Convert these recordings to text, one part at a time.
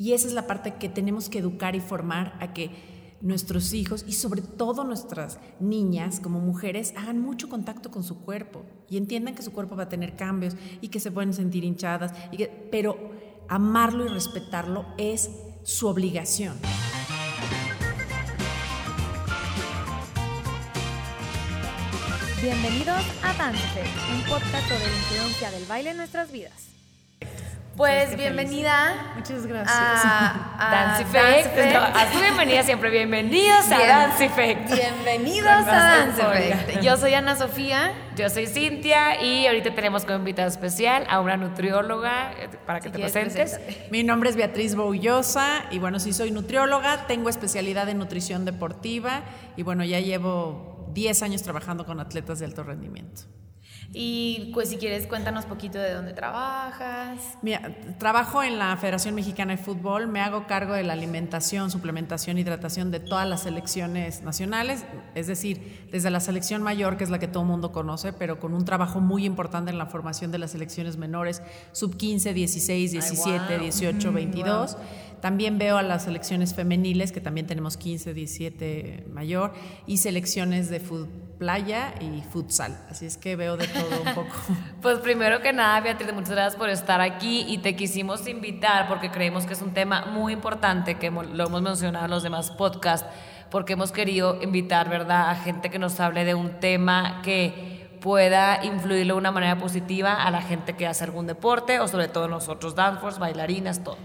Y esa es la parte que tenemos que educar y formar a que nuestros hijos y sobre todo nuestras niñas como mujeres hagan mucho contacto con su cuerpo y entiendan que su cuerpo va a tener cambios y que se pueden sentir hinchadas, y que, pero amarlo y respetarlo es su obligación. Bienvenidos a Dance, un podcast sobre la del baile en nuestras vidas. Pues bienvenida. Muchas gracias. A, a Dance No, a bienvenida siempre. Bienvenidos a Bien. Dance Effect. Bienvenidos a Dance razón, Effect. Sonia. Yo soy Ana Sofía. Yo soy Cintia y ahorita tenemos como invitada especial a una nutrióloga eh, para que Si te presentes. Mi nombre es Beatriz Boullosa y bueno, sí soy nutrióloga, tengo especialidad en nutrición deportiva y bueno, ya llevo 10 años trabajando con atletas de alto rendimiento. Y pues si quieres, cuéntanos poquito de dónde trabajas. Mira, trabajo en la Federación Mexicana de Fútbol, me hago cargo de la alimentación, suplementación, hidratación de todas las selecciones nacionales, es decir, desde la selección mayor, que es la que todo el mundo conoce, pero con un trabajo muy importante en la formación de las selecciones menores, sub 15, 16, 17, 18, 22. También veo a las selecciones femeniles, que también tenemos 15, 17 mayor, y selecciones de fútbol playa y futsal. Así es que veo de todo un poco. Pues primero que nada, Beatriz, muchas gracias por estar aquí y te quisimos invitar porque creemos que es un tema muy importante que lo hemos mencionado en los demás podcasts, porque hemos querido invitar, ¿verdad?, a gente que nos hable de un tema que pueda influirlo de una manera positiva a la gente que hace algún deporte o sobre todo nosotros, dancers, bailarinas, todo.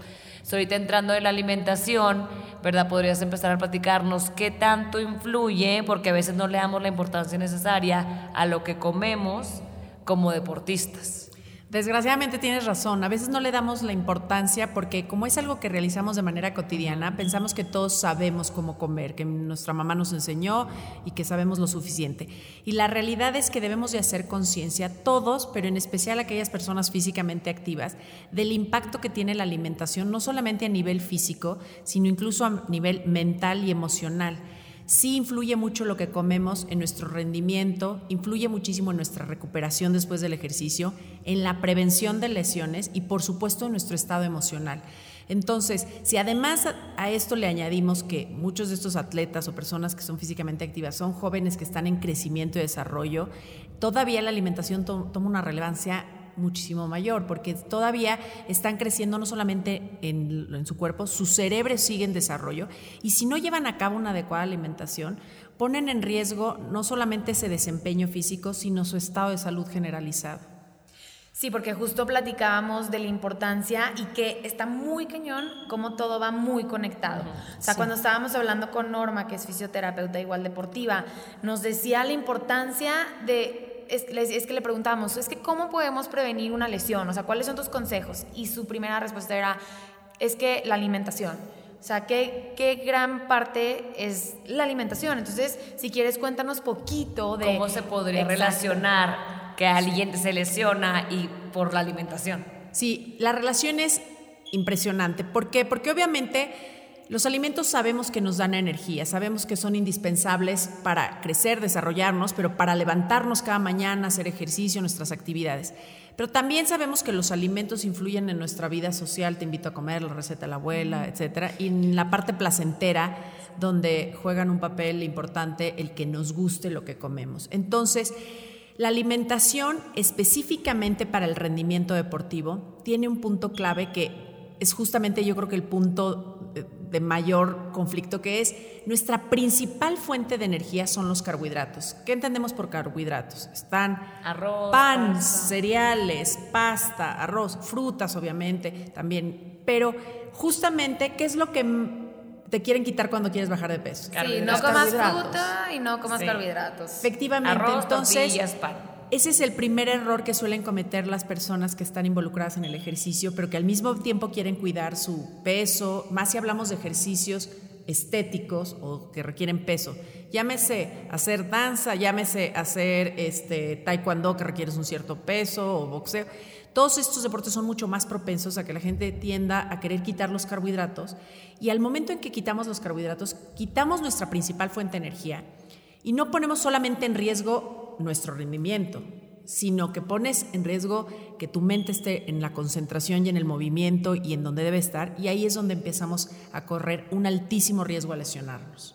So, ahorita entrando en la alimentación, ¿verdad? Podrías empezar a platicarnos qué tanto influye, porque a veces no le damos la importancia necesaria a lo que comemos como deportistas. Desgraciadamente tienes razón, a veces no le damos la importancia porque como es algo que realizamos de manera cotidiana, pensamos que todos sabemos cómo comer, que nuestra mamá nos enseñó y que sabemos lo suficiente. Y la realidad es que debemos de hacer conciencia todos, pero en especial aquellas personas físicamente activas, del impacto que tiene la alimentación, no solamente a nivel físico, sino incluso a nivel mental y emocional sí influye mucho lo que comemos en nuestro rendimiento, influye muchísimo en nuestra recuperación después del ejercicio, en la prevención de lesiones y por supuesto en nuestro estado emocional. Entonces, si además a- esto le añadimos que muchos de estos atletas o personas que son físicamente activas son jóvenes que están en crecimiento y desarrollo, todavía la alimentación to- toma una relevancia muchísimo mayor, porque todavía están creciendo no solamente en, en su cuerpo, su cerebro sigue en desarrollo, y si no llevan a cabo una adecuada alimentación, ponen en riesgo no solamente ese desempeño físico, sino su estado de salud generalizado. Sí, porque justo platicábamos de la importancia y que está muy cañón como todo va muy conectado. O sea, Sí. cuando estábamos hablando con Norma, que es fisioterapeuta igual deportiva, nos decía la importancia de... Es, que le preguntamos, es que ¿cómo podemos prevenir una lesión? O sea, ¿cuáles son tus consejos? Y su primera respuesta era, es que la alimentación. O sea, ¿qué, qué gran parte es la alimentación? Entonces, si quieres, cuéntanos poquito de... ¿Cómo se podría Exacto. relacionar que alguien se lesiona y por la alimentación? Sí, la relación es impresionante. ¿Por qué? Porque obviamente los alimentos sabemos que nos dan energía, sabemos que son indispensables para crecer, desarrollarnos, pero para levantarnos cada mañana, hacer ejercicio, nuestras actividades. Pero también sabemos que los alimentos influyen en nuestra vida social, te invito a comer, la receta de la abuela, etcétera, y en la parte placentera donde juegan un papel importante el que nos guste lo que comemos. Entonces, la alimentación específicamente para el rendimiento deportivo tiene un punto clave que es justamente yo creo que el punto de, mayor conflicto que es nuestra principal fuente de energía son los carbohidratos. ¿Qué entendemos por carbohidratos? Están Arroz, pan, pasta. cereales, pasta, arroz, frutas obviamente también, pero justamente ¿qué es lo que te quieren quitar cuando quieres bajar de peso? Sí, no comas fruta y no comas Sí. carbohidratos. Efectivamente, Arroz, entonces tortillas, pan. Ese es el primer error que suelen cometer las personas que están involucradas en el ejercicio, pero que al mismo tiempo quieren cuidar su peso, más si hablamos de ejercicios estéticos o que requieren peso. Llámese hacer danza, llámese hacer este taekwondo que requieres un cierto peso o boxeo. Todos estos deportes son mucho más propensos a que la gente tienda a querer quitar los carbohidratos y al momento en que quitamos los carbohidratos, quitamos nuestra principal fuente de energía y no ponemos solamente en riesgo nuestro rendimiento, sino que pones en riesgo que tu mente esté en la concentración y en el movimiento y en donde debe estar, y ahí es donde empezamos a correr un altísimo riesgo a lesionarnos.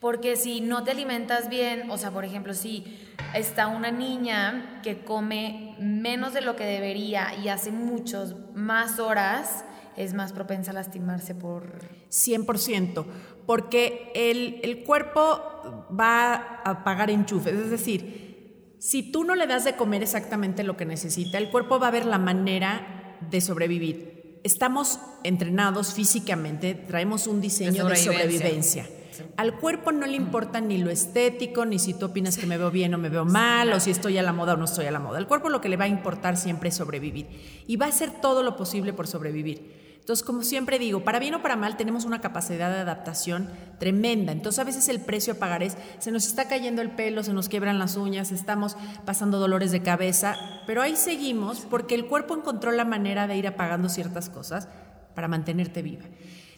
Porque si no te alimentas bien, o sea, por ejemplo, si está una niña que come menos de lo que debería y hace muchos más horas, es más propensa a lastimarse por... 100%, porque el, el cuerpo va a pagar enchufes, es decir, si tú no le das de comer exactamente lo que necesita, el cuerpo va a ver la manera de sobrevivir. Estamos entrenados físicamente, traemos un diseño de sobrevivencia. Al cuerpo no le importa ni lo estético, ni si tú opinas que me veo bien o me veo mal, o si estoy a la moda o no estoy a la moda. Al cuerpo lo que le va a importar siempre es sobrevivir. Y va a hacer todo lo posible por sobrevivir. Entonces, como siempre digo, para bien o para mal tenemos una capacidad de adaptación tremenda. Entonces, a veces el precio a pagar es, se nos está cayendo el pelo, se nos quiebran las uñas, estamos pasando dolores de cabeza, pero ahí seguimos porque el cuerpo encontró la manera de ir apagando ciertas cosas para mantenerte viva.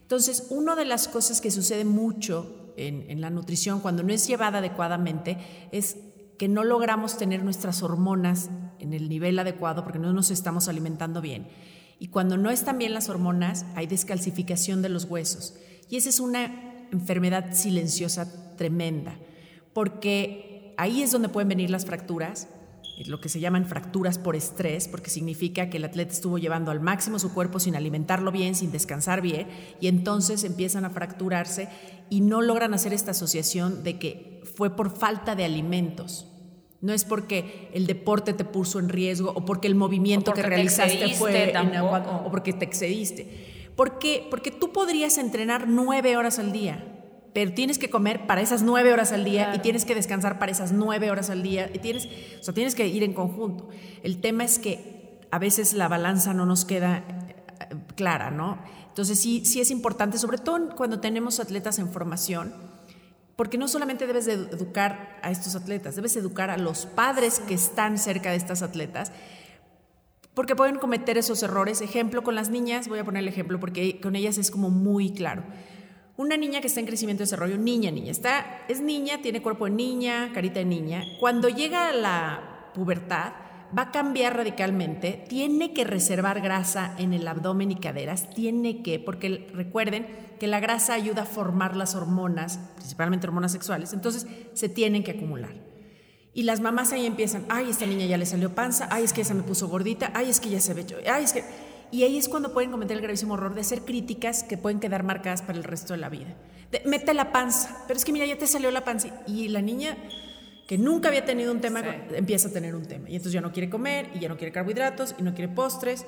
Entonces, una de las cosas que sucede mucho en, la nutrición cuando no es llevada adecuadamente es que no logramos tener nuestras hormonas en el nivel adecuado porque no nos estamos alimentando bien. Y cuando no están bien las hormonas, hay descalcificación de los huesos. Y esa es una enfermedad silenciosa tremenda, porque ahí es donde pueden venir las fracturas, lo que se llaman fracturas por estrés, porque significa que el atleta estuvo llevando al máximo su cuerpo sin alimentarlo bien, sin descansar bien, y entonces empiezan a fracturarse y no logran hacer esta asociación de que fue por falta de alimentos. No es porque el deporte te puso en riesgo o porque el movimiento que realizaste fue o porque te excediste. Porque, porque tú podrías entrenar nueve horas al día, pero tienes que comer para esas nueve horas al día y tienes que descansar para esas nueve horas al día y tienes, o sea, tienes que ir en conjunto. El tema es que a veces la balanza no nos queda eh, clara, ¿no? Entonces sí, sí es importante, sobre todo cuando tenemos atletas en formación, porque no solamente debes de educar a estos atletas, debes educar a los padres que están cerca de estas atletas, porque pueden cometer esos errores. Ejemplo, con las niñas, voy a poner el ejemplo porque con ellas es como muy claro. Una niña que está en crecimiento y desarrollo, niña, niña, está, es niña, tiene cuerpo de niña, carita de niña. Cuando llega a la pubertad, va a cambiar radicalmente, tiene que reservar grasa en el abdomen y caderas, tiene que, porque recuerden que la grasa ayuda a formar las hormonas, principalmente hormonas sexuales, entonces se tienen que acumular. Y las mamás ahí empiezan, ay, esta niña ya le salió panza, ay, es que esa me puso gordita, ay, es que ya se ve, ay, es que y ahí es cuando pueden cometer el gravísimo error de ser críticas que pueden quedar marcadas para el resto de la vida. mete la panza, pero es que mira, ya te salió la panza. Y la niña que nunca había tenido un tema, empieza a tener un tema. Y entonces ya no quiere comer, y ya no quiere carbohidratos, y no quiere postres.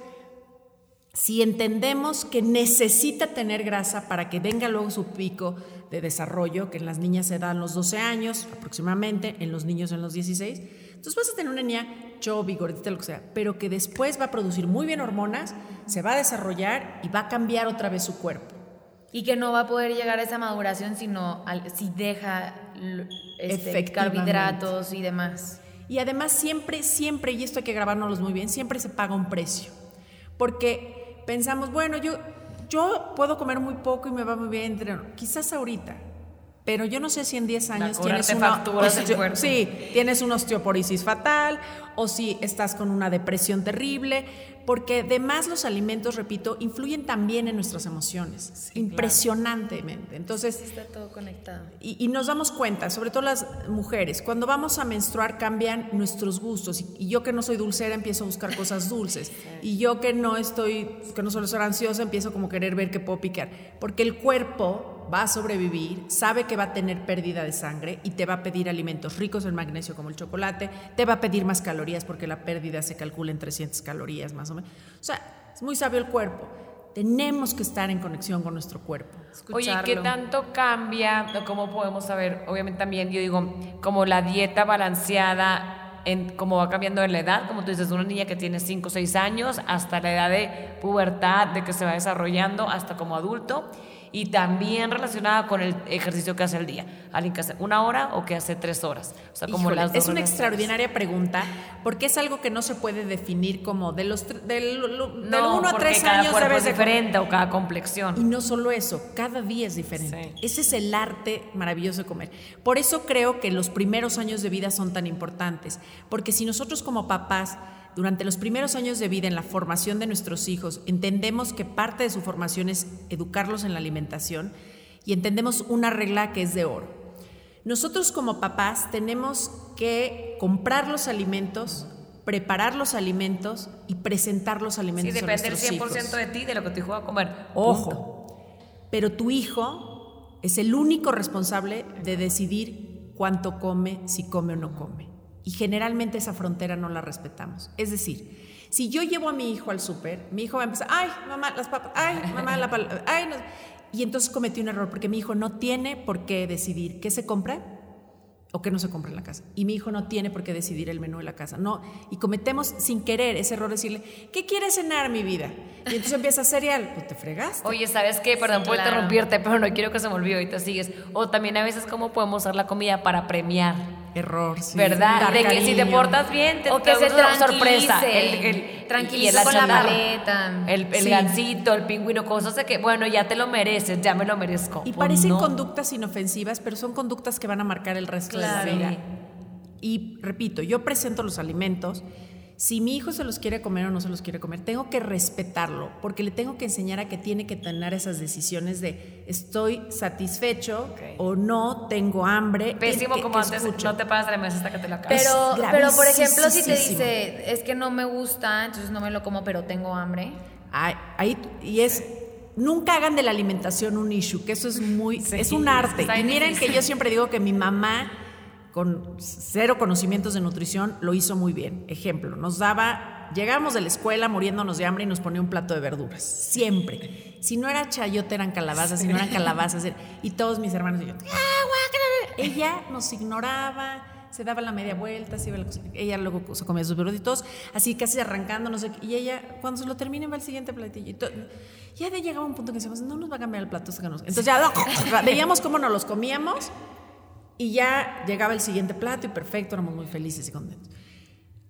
Si entendemos que necesita tener grasa para que venga luego su pico de desarrollo, que en las niñas se da a los 12 años aproximadamente, en los niños en los 16, entonces vas a tener una niña chubby, gordita, lo que sea, pero que después va a producir muy bien hormonas, se va a desarrollar y va a cambiar otra vez su cuerpo. Y que no va a poder llegar a esa maduración sino si deja este, carbohidratos y demás. Y además siempre, siempre, y esto hay que grabárnoslo muy bien, siempre se paga un precio. Porque pensamos, bueno, yo, yo puedo comer muy poco y me va muy bien, quizás ahorita, pero yo no sé si en 10 años tienes una, sí, tienes una osteoporosis fatal o si estás con una depresión terrible, porque además los alimentos, repito, influyen también en nuestras emociones, impresionantemente. Entonces, está todo conectado. Y, y, nos damos cuenta, sobre todo las mujeres, cuando vamos a menstruar cambian nuestros gustos. Y, yo que no soy dulcera empiezo a buscar cosas dulces. Y yo que no estoy, que no suelo ser ansiosa, empiezo como querer ver qué puedo picar. Porque el cuerpo va a sobrevivir, sabe que va a tener pérdida de sangre y te va a pedir alimentos ricos en magnesio como el chocolate, te va a pedir más calorías porque la pérdida se calcula en 300 calorías más o menos. O sea, es muy sabio el cuerpo. Tenemos que estar en conexión con nuestro cuerpo. Oye, ¿qué tanto cambia? ¿Cómo podemos saber? Obviamente también yo digo, como la dieta balanceada en cómo va cambiando en la edad, como tú dices, una niña que tiene 5 o 6 años hasta la edad de pubertad, de que se va desarrollando hasta como adulto y también relacionada con el ejercicio que hace el día. Alguien que hace una hora o que hace tres horas. O sea, como las es una extraordinaria pregunta porque es algo que no se puede definir como de los del, no, uno a tres cada años cuerpo es diferente o cada complexión. Y no solo eso, cada día es diferente. Ese es el arte maravilloso de comer. Por eso creo que los primeros años de vida son tan importantes. Porque si nosotros como papás, durante los primeros años de vida en la formación de nuestros hijos, entendemos que parte de su formación es educarlos en la alimentación y entendemos una regla que es de oro. Nosotros como papás tenemos que comprar los alimentos, preparar los alimentos y presentar los Sí, alimentos a depende el nuestros 100% hijos. de ti, de lo que tu hijo va a comer. Punto. Ojo, pero tu hijo es el único responsable de decidir cuánto come, si come o no come. Y generalmente esa frontera no la respetamos. Es decir, si yo llevo a mi hijo al súper, mi hijo va a empezar, ay, mamá, las papas, ay, mamá, la pal ay, no". Y entonces cometí un error porque mi hijo no tiene por qué decidir qué se compra o qué no se compra en la casa. Y mi hijo no tiene por qué decidir el menú de la casa. No, y cometemos sin querer ese error de decirle, ¿qué quieres cenar, mi vida? Y entonces empieza cereal, pues te fregaste. Oye, ¿sabes qué? Perdón por claro. interrumpirte, pero no quiero que se me olvide, ahorita sigues. O también a veces cómo podemos usar la comida para premiar. Error, sí. ¿Verdad? De que si te portas bien, te O que te se sorpresa. El, el, el con la paleta. El, el Sí. gansito, el pingüino, cosas de que, bueno, ya te lo mereces, ya me lo merezco. Y Pues parecen no. conductas inofensivas, pero son conductas que van a marcar el resto Claro. de la vida. Y repito, yo presento los alimentos. Si mi hijo se los quiere comer o no se los quiere comer, tengo que respetarlo, porque le tengo que enseñar a que tiene que tener esas decisiones de estoy satisfecho o no, tengo hambre. Pésimo que- como que antes, escucho. no te paras de la mesa hasta que te lo acabes. Pero, pero por ejemplo, si te dice, es que no me gusta, entonces no me lo como, pero tengo hambre. Ay, ahí- y es nunca hagan de la alimentación un issue, que eso es muy Sí, es un arte. Y miren que yo siempre digo que mi mamá con cero conocimientos de nutrición lo hizo muy bien. Ejemplo, nos daba llegábamos de la escuela muriéndonos de hambre y nos ponía un plato de verduras, siempre. Si no era chayote eran calabazas, si no eran calabazas era- y todos mis hermanos y yo, "Ah, guácala". ella nos ignoraba, se daba la media vuelta, se iba a la cocina. Ella luego se comía sus verduditos, así casi arrancando, no sé qué. Y ella, cuando se lo termine, va al siguiente platillo. Y to- ya de llegaba un punto que decíamos, no nos va a cambiar el plato hasta que nos... Entonces ya veíamos cómo nos los comíamos y ya llegaba el siguiente plato y perfecto, éramos muy felices y contentos.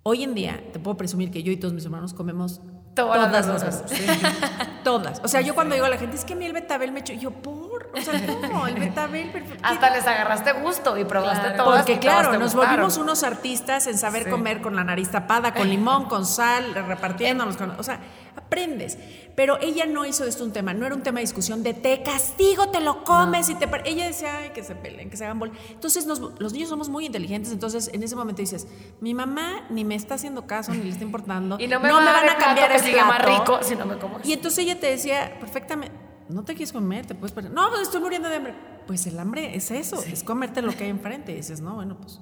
Hoy en día, te puedo presumir que yo y todos mis hermanos comemos Todas todas, las verduras. verduras. Todas. O sea, yo cuando digo a la gente, es que a mí el betabel me y yo, por, o sea, no, el betabel, perfecto. Hasta les agarraste gusto y probaste Claro. todas. Porque todas claro, te nos gustaron. volvimos unos artistas en saber Sí. comer con la nariz tapada, con limón, con sal, repartiéndonos con, o sea, aprendes. Pero ella no hizo esto un tema, no era un tema de discusión de te castigo, te lo comes y te par-". ella decía, "Ay, que se peleen, que se hagan bol." Entonces nos- los niños somos muy inteligentes, entonces en ese momento dices, mi mamá ni me está haciendo caso ni le está importando. Y no me, van a cambiar el sigue más plato". rico si no me como Y entonces ella te decía perfectamente, no te quieres comer, te puedes perder. No, pues estoy muriendo de hambre. Pues el hambre es eso, es comerte lo que hay enfrente. Y dices, no, bueno, pues.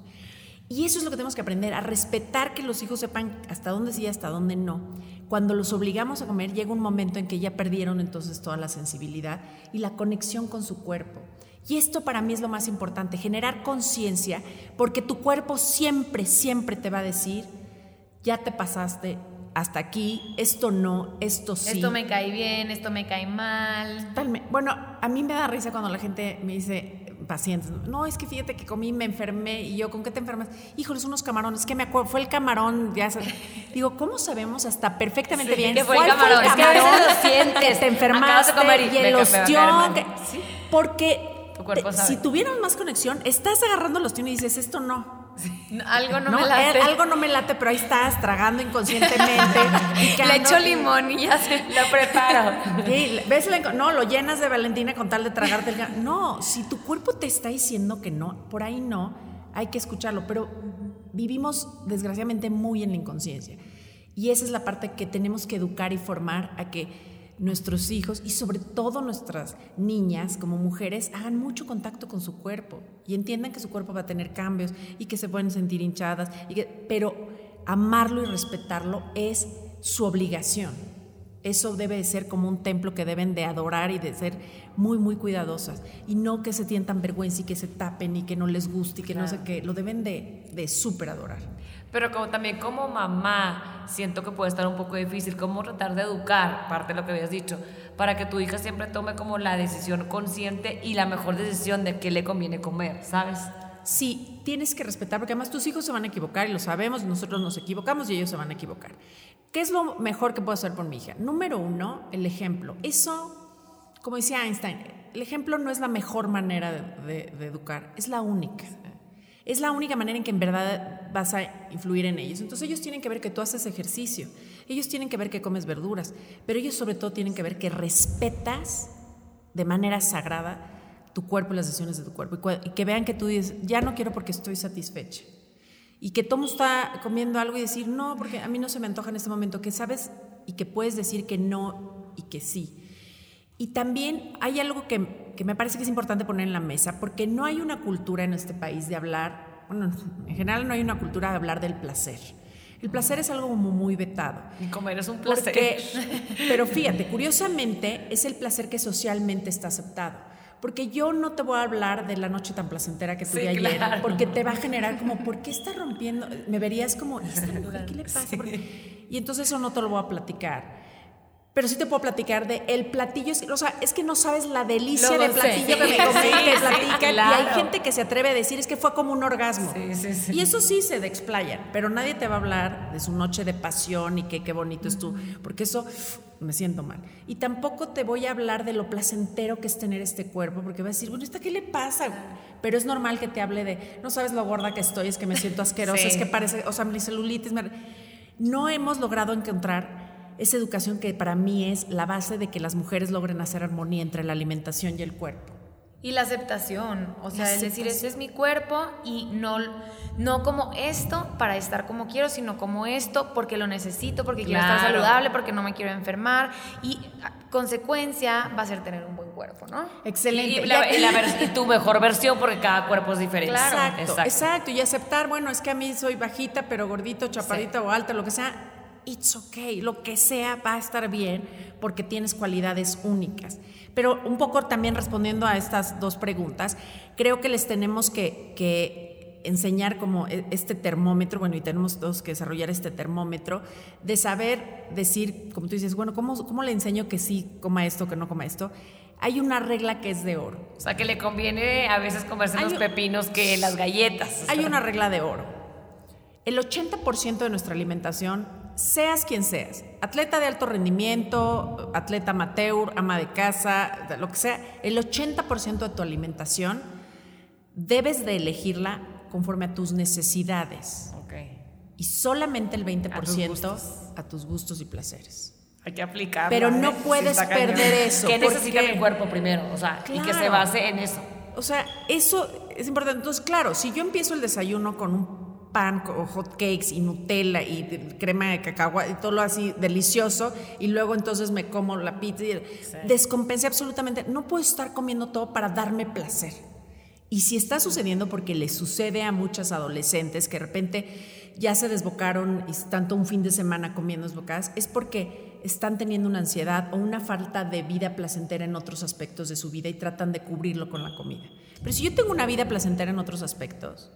Y eso es lo que tenemos que aprender, a respetar que los hijos sepan hasta dónde sí y hasta dónde no. Cuando los obligamos a comer, llega un momento en que ya perdieron entonces toda la sensibilidad y la conexión con su cuerpo. Y esto para mí es lo más importante, generar conciencia, porque tu cuerpo siempre, siempre te va a decir, ya te pasaste hasta aquí, esto no, esto sí. Esto me cae bien, esto me cae mal. Bueno, a mí me da risa cuando la gente me dice, pacientes, no, es que fíjate que comí, me enfermé, y yo, ¿con qué te enfermas? Híjoles, unos camarones, que me acuerdo, fue el camarón, ya sabes. Digo, ¿cómo sabemos hasta perfectamente Sí, bien que fue el cuál camarón? Es que a veces lo sientes. que te de enfermaste, comer y y el ostión, que- porque Tu cuerpo te- sabe. si tuvieron más conexión, estás agarrando el ostión y dices, esto no. Algo no, No, me late. eh, algo no me late, pero ahí estás tragando inconscientemente. Le echo limón y ya se Lo preparo. Sí, ves la- no, lo llenas de Valentina con tal de tragarte el No, si tu cuerpo te está diciendo que no, por ahí no, hay que escucharlo, pero vivimos desgraciadamente muy en la inconsciencia. Y esa es la parte que tenemos que educar y formar a que nuestros hijos y sobre todo nuestras niñas como mujeres hagan mucho contacto con su cuerpo y entiendan que su cuerpo va a tener cambios y que se pueden sentir hinchadas, y que- pero amarlo y respetarlo es su obligación. Eso debe de ser como un templo que deben de adorar y de ser muy, muy cuidadosas. Y no que se sientan vergüenza y que se tapen y que no les guste y que no sé qué. Lo deben de, de súper adorar. Pero como, también como mamá, siento que puede estar un poco difícil, cómo tratar de educar, parte de lo que habías dicho, para que tu hija siempre tome como la decisión consciente y la mejor decisión de qué le conviene comer, ¿sabes? Sí, tienes que respetar, porque además tus hijos se van a equivocar y lo sabemos, nosotros nos equivocamos y ellos se van a equivocar. ¿Qué es lo mejor que puedo hacer por mi hija? Número uno, el ejemplo. Eso, como decía Einstein, el ejemplo no es la mejor manera de, de- de educar, es la única. Es la única manera en que en verdad vas a influir en ellos. Entonces ellos tienen que ver que tú haces ejercicio, ellos tienen que ver que comes verduras, pero ellos sobre todo tienen que ver que respetas de manera sagrada tu cuerpo y las decisiones de tu cuerpo. Y, que vean que tú dices, ya no quiero porque estoy satisfecha. Y que todo está comiendo algo y decir, no, porque a mí no se me antoja en este momento. Que sabes y que puedes decir que no y que sí. Y también hay algo que, que me parece que es importante poner en la mesa, porque no hay una cultura en este país de hablar, bueno, en general no hay una cultura de hablar del placer. El placer es algo como muy vetado. Y comer es un placer. pero fíjate, curiosamente es el placer que socialmente está aceptado porque yo no te voy a hablar de la noche tan placentera que tuve ayer, porque te va a generar como, ¿por qué está rompiendo? Me verías como, ¿qué le pasa? Y entonces eso no te lo voy a platicar pero sí te puedo platicar de el platillo, o sea, es que no sabes la delicia del platillo que me comí, platican, y hay gente que se atreve a decir es que fue como un orgasmo. Y eso sí se de explayan, pero nadie te va a hablar de su noche de pasión y que qué bonito es tú, porque eso me siento mal. Y tampoco te voy a hablar de lo placentero que es tener este cuerpo, porque va a decir, bueno, ¿esta qué le pasa? Pero es normal que te hable de, no sabes lo gorda que estoy, es que me siento asquerosa, es que parece, o sea, mi celulitis. No hemos logrado encontrar esa educación que para mí es la base de que las mujeres logren hacer armonía entre la alimentación y el cuerpo. Y la aceptación, o sea, es decir, ese es mi cuerpo y no, no como esto para estar como quiero, sino como esto porque lo necesito, porque quiero estar saludable, porque no me quiero enfermar y consecuencia va a ser tener un buen cuerpo, ¿no? Excelente. Y, tu mejor versión porque cada cuerpo es diferente. exacto, exacto, Y aceptar, bueno, es que a mí soy bajita, pero gordito, chaparita o alta, lo que sea, it's okay, lo que sea va a estar bien porque tienes cualidades únicas. Pero un poco también respondiendo a estas dos preguntas, creo que les tenemos que, enseñar como e, este termómetro, bueno, y tenemos todos que desarrollar este termómetro, de saber decir, como tú dices, bueno, ¿cómo, cómo le enseño que sí coma esto, que no coma esto? Hay una regla que es de oro. O sea, que le conviene a veces comerse los pepinos que las galletas. Hay una regla de oro. El 80% de nuestra alimentación seas quien seas, atleta de alto rendimiento, atleta amateur, ama de casa, lo que sea, el 80% de tu alimentación debes de elegirla conforme a tus necesidades. Y solamente el 20% a tus, gustos y placeres. Hay que aplicarlo. Pero no puedes perder eso. ¿Qué necesita mi cuerpo primero? O sea, y que se base en eso. O sea, eso es importante. Entonces, claro, si yo empiezo el desayuno con un pan o hot cakes y Nutella y crema de cacao y todo lo así delicioso y luego entonces me como la pizza y descompensé absolutamente. No puedo estar comiendo todo para darme placer. Y si está sucediendo porque le sucede a muchas adolescentes que de repente ya se desbocaron y tanto un fin de semana comiendo desbocadas, es porque están teniendo una ansiedad o una falta de vida placentera en otros aspectos de su vida y tratan de cubrirlo con la comida. Pero si yo tengo una vida placentera en otros aspectos,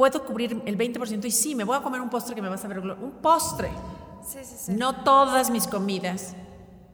puedo cubrir el 20% y sí, me voy a comer un postre que me va a saber un postre. Sí, sí, sí. No todas mis comidas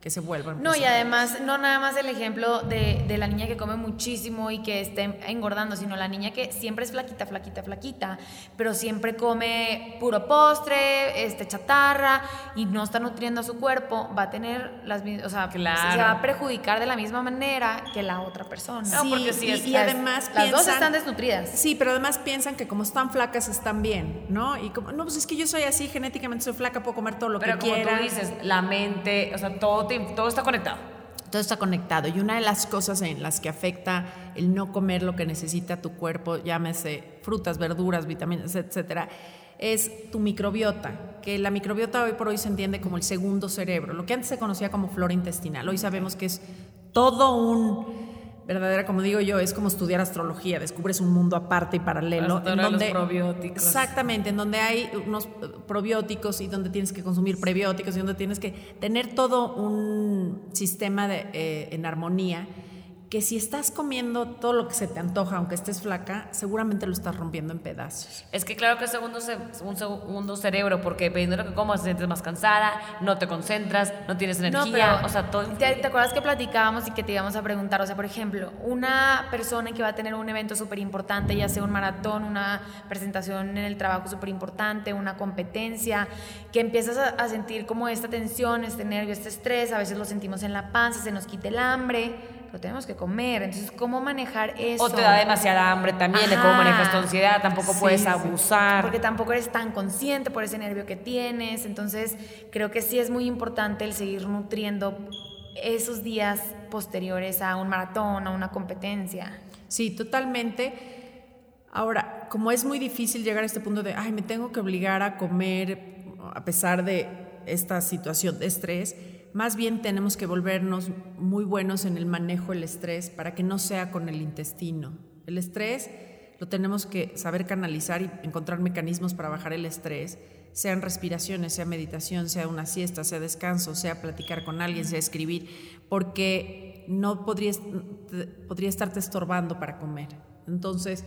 que se vuelvan. No, y además, no nada más el ejemplo de, de, la niña que come muchísimo y que esté engordando, sino la niña que siempre es flaquita, flaquita, flaquita, pero siempre come puro postre, este, chatarra y no está nutriendo a su cuerpo, va a tener las mismas, o sea, se va a perjudicar de la misma manera que la otra persona. Sí, no, porque sí, y, y además las dos están desnutridas. Sí, pero además piensan que como están flacas están bien, ¿no? Y como, no, pues es que yo soy así, genéticamente soy flaca, puedo comer todo lo que quiera. Pero como tú dices, la mente, o sea, todo todo está conectado. Todo está conectado. Y una de las cosas en las que afecta el no comer lo que necesita tu cuerpo, llámese frutas, verduras, vitaminas, etcétera, es tu microbiota, que la microbiota hoy por hoy se entiende como el segundo cerebro, lo que antes se conocía como flora intestinal. Hoy sabemos que es todo un verdadera, como digo yo, es como estudiar astrología, descubres un mundo aparte y paralelo. En donde, probióticos. Exactamente, en donde hay unos probióticos y donde tienes que consumir prebióticos y donde tienes que tener todo un sistema de, eh, en armonía que si estás comiendo todo lo que se te antoja, aunque estés flaca, seguramente lo estás rompiendo en pedazos. Es que claro que es segundo, un segundo cerebro, porque dependiendo de lo que comas, te sientes más cansada, no te concentras, no tienes energía, o sea, todo... ¿te, ¿te, acuerdas que platicábamos y que te íbamos a preguntar? O sea, por ejemplo, una persona que va a tener un evento súper importante, ya sea un maratón, una presentación en el trabajo súper importante, una competencia, que empiezas a, a sentir como esta tensión, este nervio, este estrés, a veces lo sentimos en la panza, se nos quita el hambre, pero tenemos que comer. Entonces, ¿cómo manejar eso? O te da demasiada hambre también de cómo manejas tu ansiedad, tampoco Sí, puedes sí. abusar. Porque tampoco eres tan consciente por ese nervio que tienes. Entonces, creo que sí es muy importante el seguir nutriendo esos días posteriores a un maratón, a una competencia. Sí, totalmente. Ahora, como es muy difícil llegar a este punto de, ay, me tengo que obligar a comer a pesar de esta situación de estrés, más bien tenemos que volvernos muy buenos en el manejo del estrés para que no sea con el intestino. El estrés lo tenemos que saber canalizar y encontrar mecanismos para bajar el estrés, sean respiraciones, sea meditación, sea una siesta, sea descanso, sea platicar con alguien, sea escribir, porque no podrías, podría estarte estorbando para comer. Entonces,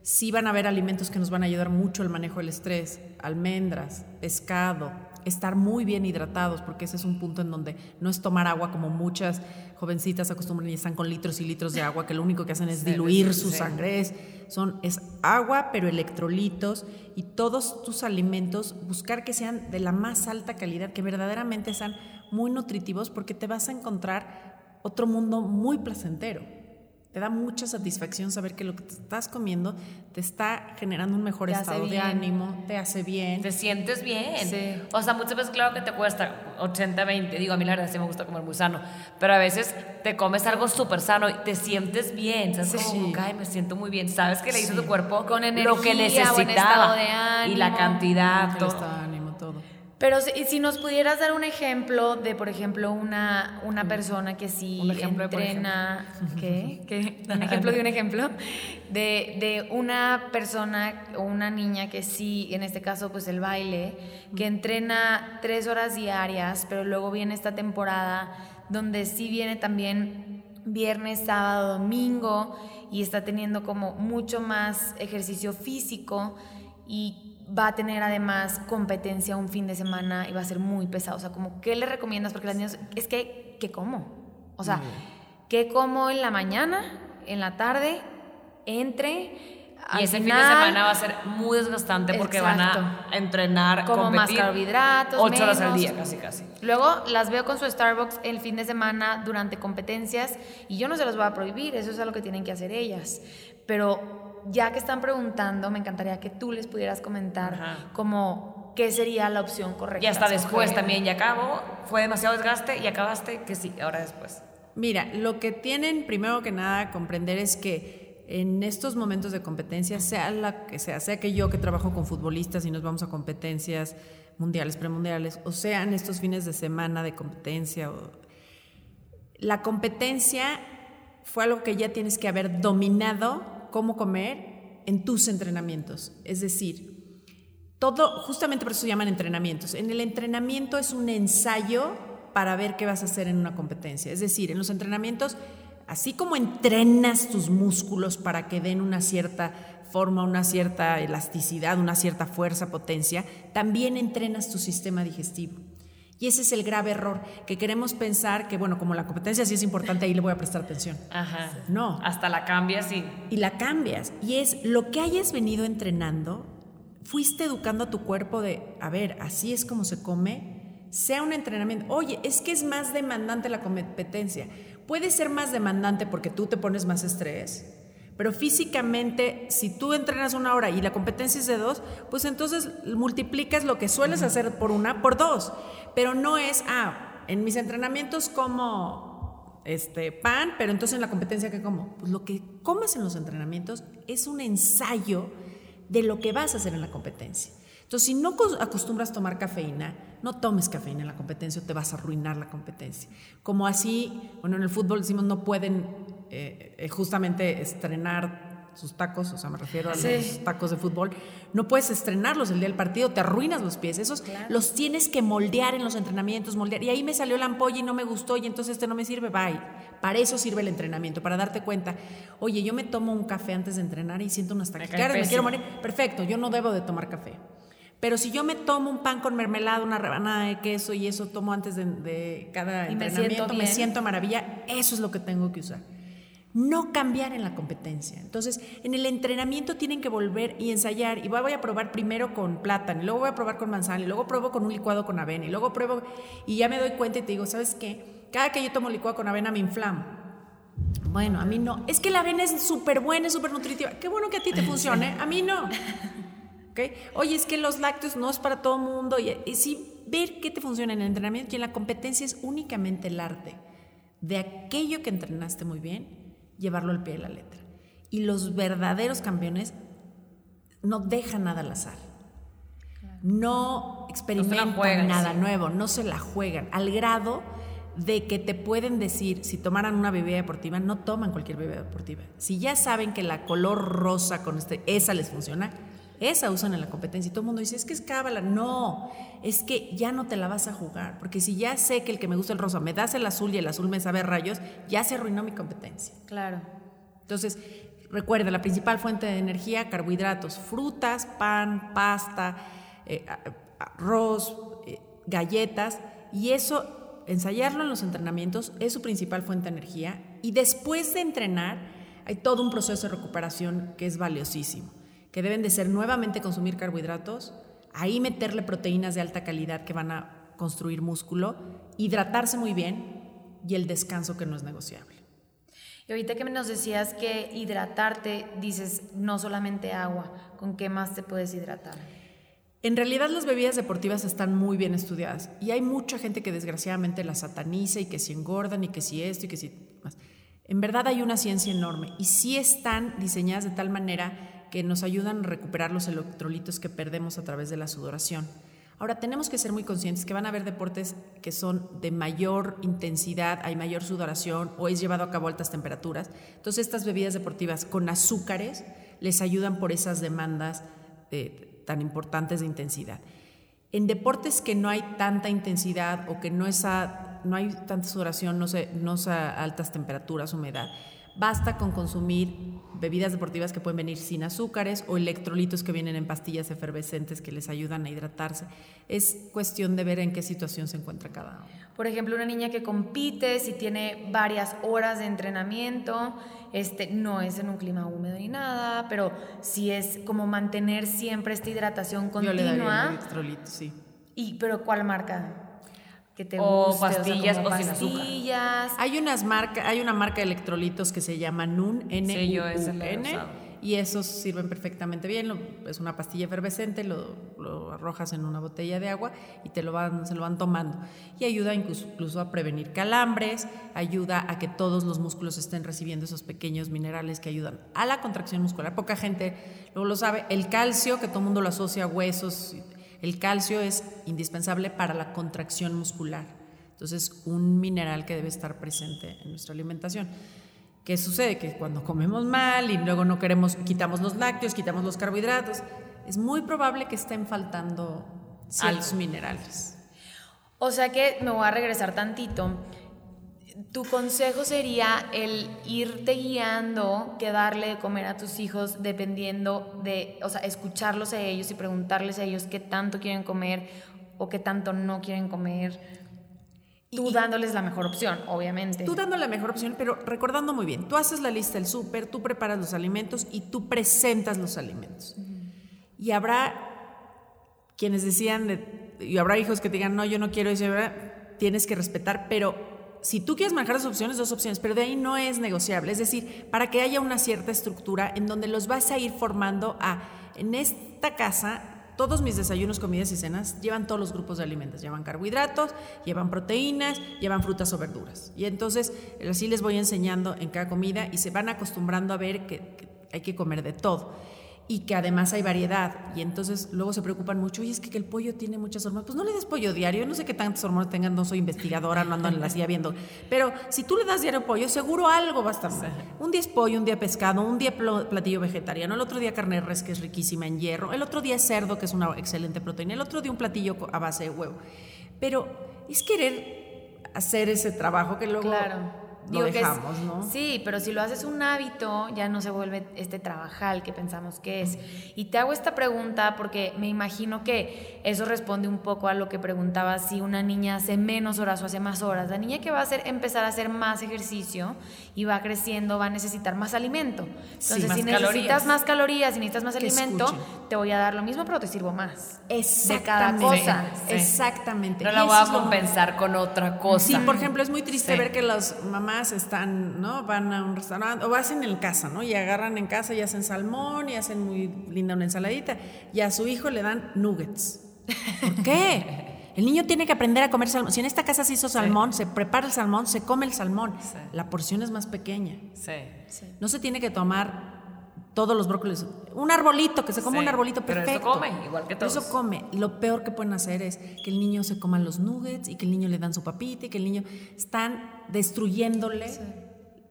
sí van a haber alimentos que nos van a ayudar mucho al manejo del estrés, almendras, pescado, estar muy bien hidratados, porque ese es un punto en donde no es tomar agua como muchas jovencitas acostumbran y están con litros y litros de agua, que lo único que hacen es diluir su sangre. Es, son, es agua, pero electrolitos y todos tus alimentos, buscar que sean de la más alta calidad, que verdaderamente sean muy nutritivos, porque te vas a encontrar otro mundo muy placentero. Te da mucha satisfacción saber que lo que te estás comiendo te está generando un mejor Te estado de ánimo, te hace bien. Te sientes bien. Sí. O sea, muchas veces claro que te cuesta 80, 20. Digo, a mí la verdad sí me gusta comer muy sano. Pero a veces te comes algo súper sano y te sientes bien. ¿Sabes? Sí. Como, "Ay, me siento muy bien. Sabes que le hizo Sí. tu cuerpo Con lo que energía, necesitaba. buen estado de Y la ánimo. cantidad, el todo. estado de ánimo, todo. Pero si, si nos pudieras dar un ejemplo de, por ejemplo, una, una persona que sí Un ejemplo entrena... ¿Qué? ¿Qué? Un ejemplo de un ejemplo. De, de una persona o una niña que sí, en este caso, pues el baile, que entrena tres horas diarias, pero luego viene esta temporada donde sí viene también viernes, sábado, domingo y está teniendo como mucho más ejercicio físico y va a tener además competencia un fin de semana y va a ser muy pesado. O sea, como, ¿qué le recomiendas? Porque las niñas, es que, ¿qué como? O sea, ¿qué como en la mañana, en la tarde, entre? Y ese fin de semana va a ser muy desgastante porque van a entrenar, Como más carbohidratos, Ocho horas al día, casi, casi. Luego las veo con su Starbucks el fin de semana durante competencias y yo no se los voy a prohibir, eso es algo que tienen que hacer ellas. Pero ya que están preguntando, me encantaría que tú les pudieras comentar Ajá. como qué sería la opción correcta. Y hasta a después también, ya acabó, fue demasiado desgaste y acabaste, que sí, ahora después. Mira, lo que tienen primero que nada comprender es que en estos momentos de competencia, sea la que sea, sea que yo que trabajo con futbolistas y nos vamos a competencias mundiales, premundiales, o sean estos fines de semana de competencia, o- la competencia fue algo que ya tienes que haber dominado cómo comer en tus entrenamientos. Es decir, todo, justamente por eso se llaman entrenamientos. En el entrenamiento es un ensayo para ver qué vas a hacer en una competencia. Es decir, en los entrenamientos, así como entrenas tus músculos para que den una cierta forma, una cierta elasticidad, una cierta fuerza, potencia, también entrenas tu sistema digestivo. Y ese es el grave error, que queremos pensar que, bueno, como la competencia sí es importante, ahí le voy a prestar atención. Ajá. No. Hasta la cambias y Y la cambias. Y es lo que hayas venido entrenando, fuiste educando a tu cuerpo de, a ver, así es como se come, sea un entrenamiento. Oye, es que es más demandante la competencia. Puede ser más demandante porque tú te pones más estrés, pero físicamente, si tú entrenas una hora y la competencia es de dos, pues entonces multiplicas lo que sueles hacer por una por dos. Pero no es, ah, en mis entrenamientos como este pan, pero entonces en la competencia que como, pues lo que comes en los entrenamientos es un ensayo de lo que vas a hacer en la competencia. Entonces, si no cos- acostumbras tomar cafeína, no tomes cafeína en la competencia o te vas a arruinar la competencia. Como así, bueno, en el fútbol decimos no pueden eh, eh, justamente estrenar sus tacos, o sea, me refiero a Sí. los tacos de fútbol, no puedes estrenarlos el día del partido, te arruinas los pies. Esos los tienes que moldear en los entrenamientos, moldear. Y ahí me salió la ampolla y no me gustó y entonces este no me sirve, bye. Para eso sirve el entrenamiento, para darte cuenta, oye, yo me tomo un café antes de entrenar y siento unas taquicardias, me quiero morir. Perfecto, yo no debo de tomar café. Pero si yo me tomo un pan con mermelada, una rebanada de queso y eso tomo antes de, de cada Y me entrenamiento, siento me siento a maravilla, eso es lo que tengo que usar. No cambiar en la competencia. Entonces, en el entrenamiento tienen que volver y ensayar. Y voy a probar primero con plátano, y luego voy a probar con manzana, y luego pruebo con un licuado con avena, y luego pruebo. Y ya me doy cuenta y te digo, ¿sabes qué? Cada que yo tomo licuado con avena me inflamo. Bueno, a mí no. Es que la avena es súper buena, es súper nutritiva. Qué bueno que a ti te funcione, a mí no. ¿Ok? Oye, es que los lácteos no es para todo mundo. Y, y sí, ver qué te funciona en el entrenamiento y en la competencia es únicamente el arte de aquello que entrenaste muy bien, llevarlo al pie de la letra. Y los verdaderos campeones no dejan nada al azar. No experimentan juegan, nada sí. nuevo, no se la juegan, al grado de que te pueden decir, si tomaran una bebida deportiva, no toman cualquier bebida deportiva. Si ya saben que la color rosa con este, esa les funciona, esa usan en la competencia. Y todo el mundo dice, es que es cábala. No, es que ya no te la vas a jugar. Porque si ya sé que el que me gusta el rosa me das el azul y el azul me sabe rayos, ya se arruinó mi competencia. Claro. Entonces, recuerda, la principal fuente de energía, carbohidratos, frutas, pan, pasta, eh, arroz, eh, galletas, y eso, ensayarlo en los entrenamientos es su principal fuente de energía. Y después de entrenar, hay todo un proceso de recuperación que es valiosísimo, que deben de ser nuevamente consumir carbohidratos, ahí meterle proteínas de alta calidad que van a construir músculo, hidratarse muy bien y el descanso que no es negociable. Y ahorita que nos decías que hidratarte, dices no solamente agua, ¿con qué más te puedes hidratar? En realidad las bebidas deportivas están muy bien estudiadas y hay mucha gente que desgraciadamente las sataniza y que si engordan y que si esto y que si más. En verdad hay una ciencia enorme y sí están diseñadas de tal manera que nos ayudan a recuperar los electrolitos que perdemos a través de la sudoración. Ahora tenemos que ser muy conscientes que van a haber deportes que son de mayor intensidad, hay mayor sudoración o es llevado a cabo a altas temperaturas. Entonces estas bebidas deportivas con azúcares les ayudan por esas demandas eh, tan importantes de intensidad. En deportes que no hay tanta intensidad o que no, es a- no hay tanta sudoración, no, sé, no es a altas temperaturas, humedad, basta con consumir bebidas deportivas que pueden venir sin azúcares o electrolitos que vienen en pastillas efervescentes que les ayudan a hidratarse. Es cuestión de ver en qué situación se encuentra cada uno. Por ejemplo, una niña que compite, si tiene varias horas de entrenamiento, este, no es en un clima húmedo ni nada, pero si es como mantener siempre esta hidratación Yo le daría continua. electrolitos, sí. Y, pero ¿cuál marca? Que te O guste, pastillas o sin azúcar. pastillas. Hay, unas marca, hay una marca de electrolitos que se llama NUN, n Sí, yo ese lo he N, y esos sirven perfectamente bien. lo- es una pastilla efervescente, lo, lo arrojas en una botella de agua y te lo van, se lo van tomando. Y ayuda incluso, incluso a prevenir calambres, ayuda a que todos los músculos estén recibiendo esos pequeños minerales que ayudan a la contracción muscular. Poca gente luego lo sabe. El calcio, que todo el mundo lo asocia a huesos, el calcio es indispensable para la contracción muscular. Entonces, un mineral que debe estar presente en nuestra alimentación. ¿Qué sucede? Que cuando comemos mal y luego no queremos, quitamos los lácteos, quitamos los carbohidratos, es muy probable que estén faltando ciertos minerales. O sea que me voy a regresar tantito. Tu consejo sería el irte guiando, que darle de comer a tus hijos dependiendo de, o sea, escucharlos a ellos y preguntarles a ellos qué tanto quieren comer o qué tanto no quieren comer. Tú Y- dándoles la mejor opción, obviamente. Tú dando la mejor opción, pero recordando muy bien, tú haces la lista del súper, tú preparas los alimentos y tú presentas los alimentos. Y habrá quienes decían, de- y habrá hijos que te digan, no, yo no quiero eso, ¿verdad? tienes que respetar, pero si tú quieres manejar dos opciones, dos opciones, pero de ahí no es negociable. Es decir, para que haya una cierta estructura en donde los vas a ir formando a, en esta casa, todos mis desayunos, comidas y cenas llevan todos los grupos de alimentos. Llevan carbohidratos, llevan proteínas, llevan frutas o verduras. Y entonces así les voy enseñando en cada comida y se van acostumbrando a ver que, que hay que comer de todo. Y que además hay variedad. Y entonces luego se preocupan mucho, y es que, que el pollo tiene muchas hormonas. Pues no le des pollo diario, no sé qué tantas hormonas tengan, no soy investigadora, no ando en la silla viendo. Pero si tú le das diario pollo, seguro algo va a estar mal. Un día es pollo, un día pescado, un día platillo vegetariano, el otro día carne de res, que es riquísima en hierro, el otro día cerdo, que es una excelente proteína, el otro día un platillo a base de huevo. Pero es querer hacer ese trabajo que luego Claro. Lo Digo que es- dejamos, ¿no? Sí, pero si lo haces un hábito, ya no se vuelve este trabajal que pensamos que es. Y te hago esta pregunta porque me imagino que eso responde un poco a lo que preguntaba si una niña hace menos horas o hace más horas. La niña que va a hacer, empezar a hacer más ejercicio y va creciendo va a necesitar más alimento. Entonces, más si necesitas calorías. más calorías y necesitas más Que alimento, escuchen. te voy a dar lo mismo, pero te sirvo más. Exactamente. De cada cosa. Sí. Exactamente. No la voy a compensar con otra cosa. Sí, por ejemplo, es muy triste Sí. ver que las mamás mamás están, ¿no? Van a un restaurante o hacen en casa, ¿no? Y agarran en casa y hacen salmón y hacen muy linda una ensaladita. Y a su hijo le dan nuggets. ¿Por qué? El niño tiene que aprender a comer salmón. Si en esta casa se hizo salmón, se prepara el salmón, se come el salmón. Sí. La porción es más pequeña. Sí. No se tiene que tomar todos los brócolis. Un arbolito, que se coma Sí, un arbolito pero perfecto. eso come, igual que Pero todos. Eso come. Lo peor que pueden hacer es que el niño se coma los nuggets y que el niño le dan su papita y que el niño... Están destruyéndole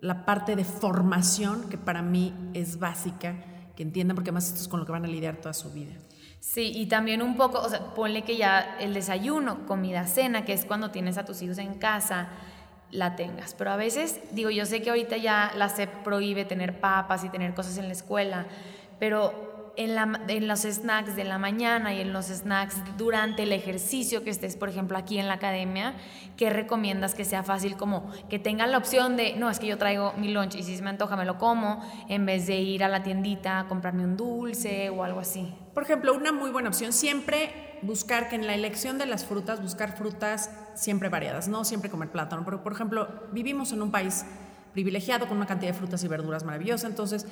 la parte de formación que para mí es básica, que entiendan, porque además esto es con lo que van a lidiar toda su vida. Sí, y también un poco, o sea, ponle que ya el desayuno, comida, cena, que es cuando tienes a tus hijos en casa, la tengas. Pero a veces, digo, yo sé que ahorita ya la SEP prohíbe tener papas y tener cosas en la escuela, pero en, los snacks de la mañana y en los snacks durante el ejercicio que estés, por ejemplo, aquí en la academia, ¿qué recomiendas que sea fácil? Como que tengan la opción de, no, es que yo traigo mi lunch y si se me antoja me lo como, en vez de ir a la tiendita a comprarme un dulce o algo así. Por ejemplo, una muy buena opción, siempre buscar que en la elección de las frutas, buscar frutas siempre variadas, no siempre comer plátano. Pero, por ejemplo, vivimos en un país privilegiado con una cantidad de frutas y verduras maravillosa, entonces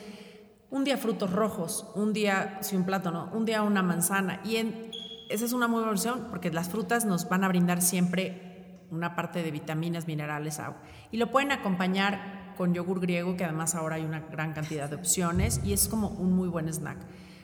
un día frutos rojos, un día sí un plátano, un día una manzana. Y esa es una muy buena opción porque las frutas nos van a brindar siempre una parte de vitaminas, minerales, agua. Y lo pueden acompañar con yogur griego, que además ahora hay una gran cantidad de opciones y es como un muy buen snack.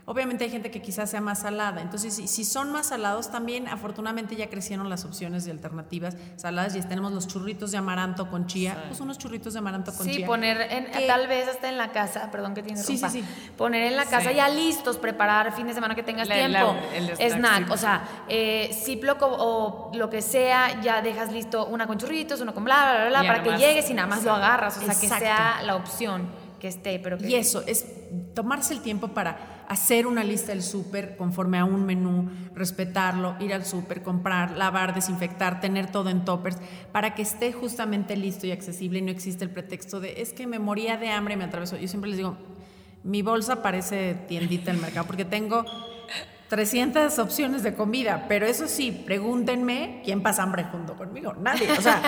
Obviamente hay gente que quizás sea más salada, entonces si, si son más salados también afortunadamente ya crecieron las opciones de alternativas saladas y tenemos los churritos de amaranto con chía, pues unos churritos de amaranto con Sí, chía. poner en, que- tal vez hasta en la casa, perdón que te Sí, interrumpa. sí, Poner en la casa Sí. ya listos, preparar fin de semana que tengas La- tiempo. la- el snack, snack, sí. o sea, eh, Ziploc o, o lo que sea, ya dejas listo una con churritos, uno con bla, bla, bla, bla, para además- que llegues y nada más lo agarras, o sea, que sea la opción que esté, pero que Y eso, es tomarse el tiempo para hacer una lista del súper conforme a un menú, respetarlo, ir al súper, comprar, lavar, desinfectar, tener todo en toppers, para que esté justamente listo y accesible y no existe el pretexto de es que me moría de hambre y me atravesó. Yo siempre les digo, mi bolsa parece tiendita del mercado porque tengo 300 opciones de comida, pero eso sí, pregúntenme quién pasa hambre junto conmigo. Nadie. O sea,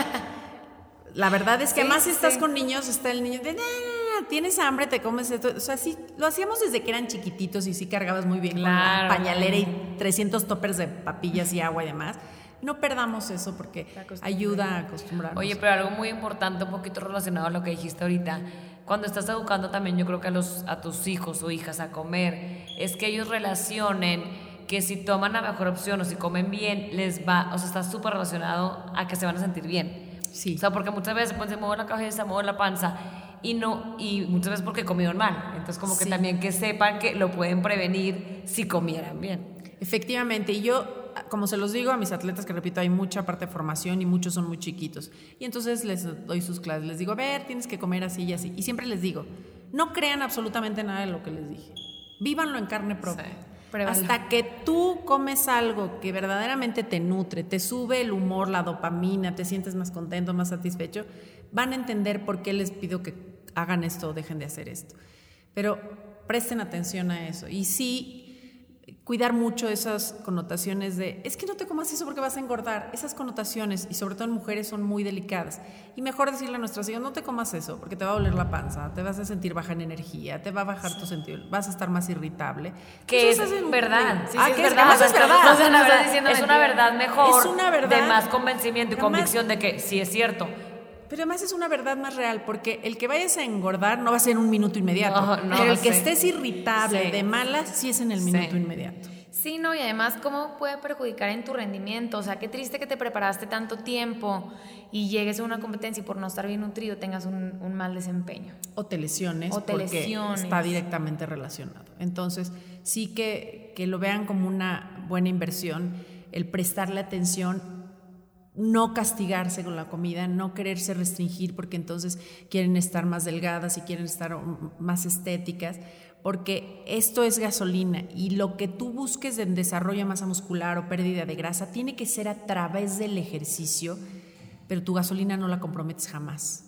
la verdad es que Sí, además si estás sí. con niños, está el niño de, "No, no, no, tienes hambre, te comes esto. O sea, sí, lo hacíamos desde que eran chiquititos y sí cargabas muy bien con Claro. la pañalera y 300 toppers de papillas y agua y demás. No perdamos eso porque ayuda a acostumbrarnos. Oye, pero algo muy importante, un poquito relacionado a lo que dijiste ahorita, cuando estás educando también yo creo que a, los, a tus hijos o hijas a comer, es que ellos relacionen que si toman la mejor opción o si comen bien, les va, o sea, está súper relacionado a que se van a sentir bien. Sí. O sea, porque muchas veces se mueve la cabeza, mueve la panza y no, y muchas veces porque comieron mal. Entonces como que Sí. también que sepan que lo pueden prevenir si comieran bien. Efectivamente, y yo, como se los digo a mis atletas, que repito, hay mucha parte de formación y muchos son muy chiquitos. Y entonces les doy sus clases, les digo, a ver, tienes que comer así y así. Y siempre les digo, no crean absolutamente nada de lo que les dije. Vívanlo en carne propia. Sí. Pruébalo. Hasta que tú comes algo que verdaderamente te nutre, te sube el humor, la dopamina, te sientes más contento, más satisfecho, van a entender por qué les pido que hagan esto o dejen de hacer esto. Pero presten atención a eso. Y sí, cuidar mucho esas connotaciones de, es que no te comas eso porque vas a engordar. Esas connotaciones, y sobre todo en mujeres, son muy delicadas. Y mejor decirle a nuestras hijas, no te comas eso porque te va a doler la panza, te vas a sentir baja en energía, te va a bajar tu sentido, vas a estar más irritable. Que Eso es hace un- verdad. Sí, Ah, sí, es es verdad. es verdad. Es no estás verdad- diciendo es una verdad mejor, Es una verdad. de más convencimiento y convicción de que sí es cierto. Pero además es una verdad más real, porque el que vayas a engordar no va a ser en un minuto inmediato. No, no, pero el que sí. estés irritable, Sí. de malas, sí es en el minuto Sí. inmediato. Sí, no, y además, ¿cómo puede perjudicar en tu rendimiento? O sea, qué triste que te preparaste tanto tiempo y llegues a una competencia y por no estar bien nutrido tengas un, un mal desempeño. O te lesiones, O te porque lesiones. está directamente relacionado. Entonces, sí que, que lo vean como una buena inversión, el prestarle atención, no castigarse con la comida, no quererse restringir porque entonces quieren estar más delgadas y quieren estar más estéticas, porque esto es gasolina y lo que tú busques en desarrollo de masa muscular o pérdida de grasa tiene que ser a través del ejercicio, pero tu gasolina no la comprometes jamás.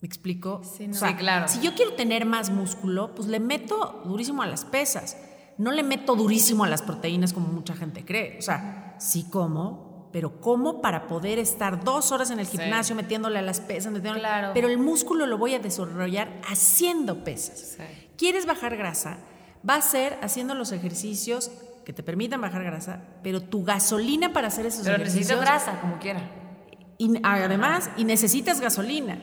¿Me explico? Sí, no. O sea, Sí, claro. Si yo quiero tener más músculo, pues le meto durísimo a las pesas. No le meto durísimo a las proteínas como mucha gente cree. O sea, sí como, pero ¿cómo para poder estar dos horas en el gimnasio metiéndole a las pesas? metiéndole- Claro. Pero el músculo lo voy a desarrollar haciendo pesas. Sí. ¿Quieres bajar grasa? Va a ser haciendo los ejercicios que te permitan bajar grasa, pero tu gasolina para hacer esos Pero ejercicios... necesito grasa, como quiera. Y además, y necesitas gasolina.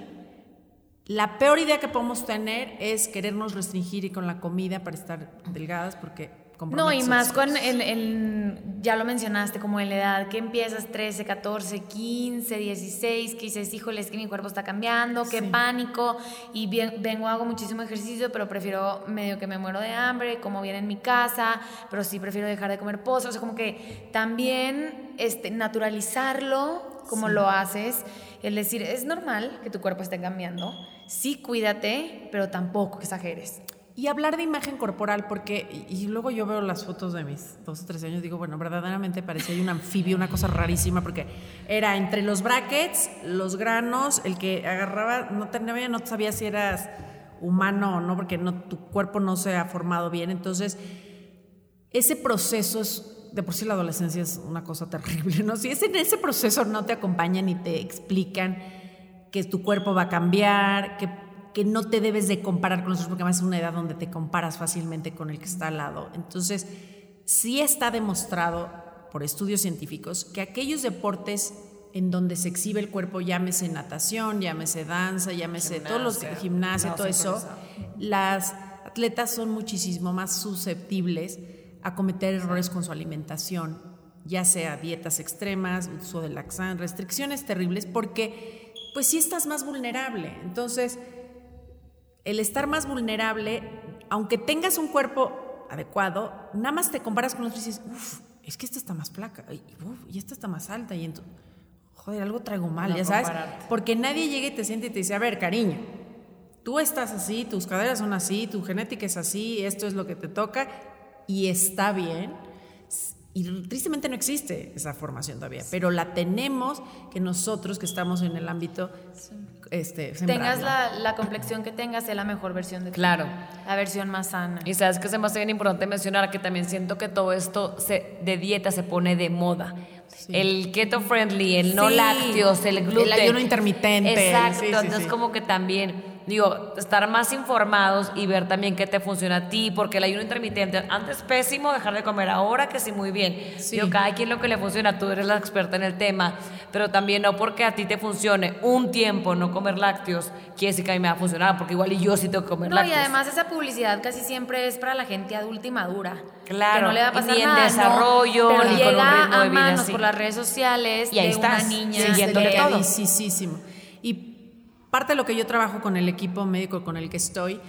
La peor idea que podemos tener es querernos restringir y con la comida para estar delgadas porque No, y más con el, el- ya lo mencionaste, como en la edad que empiezas 13, 14, 15, 16, que dices, híjole, es que mi cuerpo está cambiando, qué Sí. pánico, y bien, vengo, hago muchísimo ejercicio, pero prefiero medio que me muero de hambre, como bien en mi casa, pero sí prefiero dejar de comer postres, o sea, como que también este, naturalizarlo como lo haces, el decir, es normal que tu cuerpo esté cambiando, sí cuídate, pero tampoco exageres. Y hablar de imagen corporal, porque, y, luego yo veo las fotos de mis 12 o 13 años, digo, bueno, verdaderamente parecía un anfibio, una cosa rarísima, porque era entre los brackets, los granos, el que agarraba, no, tenía, no sabía si eras humano o no, porque no, tu cuerpo no se ha formado bien. Entonces, ese proceso es, de por sí la adolescencia es una cosa terrible, ¿no? Si ese, en ese proceso no te acompañan y te explican que tu cuerpo va a cambiar, que, que no te debes de comparar con los otros, porque además es una edad donde te comparas fácilmente con el que está al lado. Entonces, sí está demostrado por estudios científicos que aquellos deportes en donde se exhibe el cuerpo, llámese natación, llámese danza, llámese todos los Gimnasia. gimnasia, No, todo eso, las atletas son muchísimo más susceptibles a cometer errores con su alimentación, ya sea dietas extremas, uso de laxante, restricciones terribles, porque pues sí estás más vulnerable. Entonces, el estar más vulnerable, aunque tengas un cuerpo adecuado, nada más te comparas con otros y dices, uff, es que esta está más flaca, y, uf, y esta está más alta, y entonces, joder, algo traigo mal, No ya sabes, compararte. porque nadie llega y te siente y te dice, a ver, cariño, tú estás así, tus caderas son así, tu genética es así, esto es lo que te toca, y está bien. Y tristemente no existe esa formación todavía, pero la tenemos que nosotros que estamos en el ámbito, este, Tengas la, la complexión que tengas, sea la mejor versión de ti. Claro. La versión más sana. Y sabes que se me hace bien importante mencionar que también siento que todo esto se- de dieta se pone de moda. El keto friendly, el no Sí. lácteos, el gluten. El ayuno intermitente. Exacto. Sí, sí, entonces, sí. como que también, digo, estar más informados y ver también qué te funciona a ti, porque el ayuno intermitente, antes pésimo dejar de comer, ahora que sí, muy bien. Sí. Digo, cada quien lo que le funciona, tú eres la experta en el tema, pero también no porque a ti te funcione un tiempo no comer lácteos, quiere decir que a mí me va a funcionar, porque igual y yo sí tengo que comer No, y lácteos. además esa publicidad casi siempre es para la gente adulta y madura. Claro, Que no le va a y pasar ni en nada, ¿no? desarrollo, Pero ni con un llega ritmo de a vida manos así. por las redes sociales Y ahí de estás, una niña siguiéndole de- todo. Y parte de lo que yo trabajo con el equipo médico con el que estoy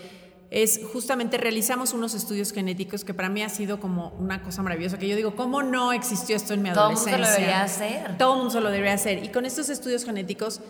es justamente realizamos unos estudios genéticos que para mí ha sido como una cosa maravillosa, que yo digo, ¿cómo no existió esto en mi Todo el mundo adolescencia? lo debería hacer. Todo el mundo lo debería hacer. Y con estos estudios genéticos,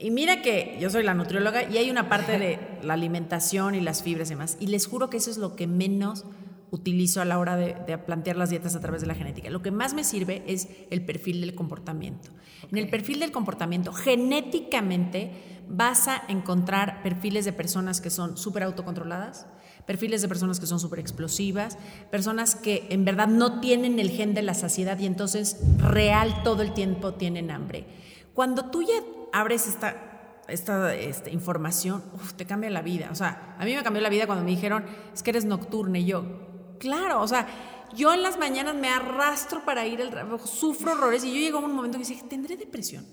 y mira que yo soy la nutrióloga y hay una parte de la alimentación y las fibras y demás, y les juro que eso es lo que menos utilizo a la hora de, de plantear las dietas a través de la genética. Lo que más me sirve es el perfil del comportamiento. En el perfil del comportamiento, genéticamente vas a encontrar perfiles de personas que son súper autocontroladas, perfiles de personas que son súper explosivas, personas que en verdad no tienen el gen de la saciedad y entonces real todo el tiempo tienen hambre. Cuando tú ya abres esta, esta este, información, uf, te cambia la vida. O sea, a mí me cambió la vida cuando me dijeron, es que eres nocturna y yo, claro, o sea, yo en las mañanas me arrastro para ir al trabajo, sufro horrores y yo llego a un momento que dije, ¿tendré depresión?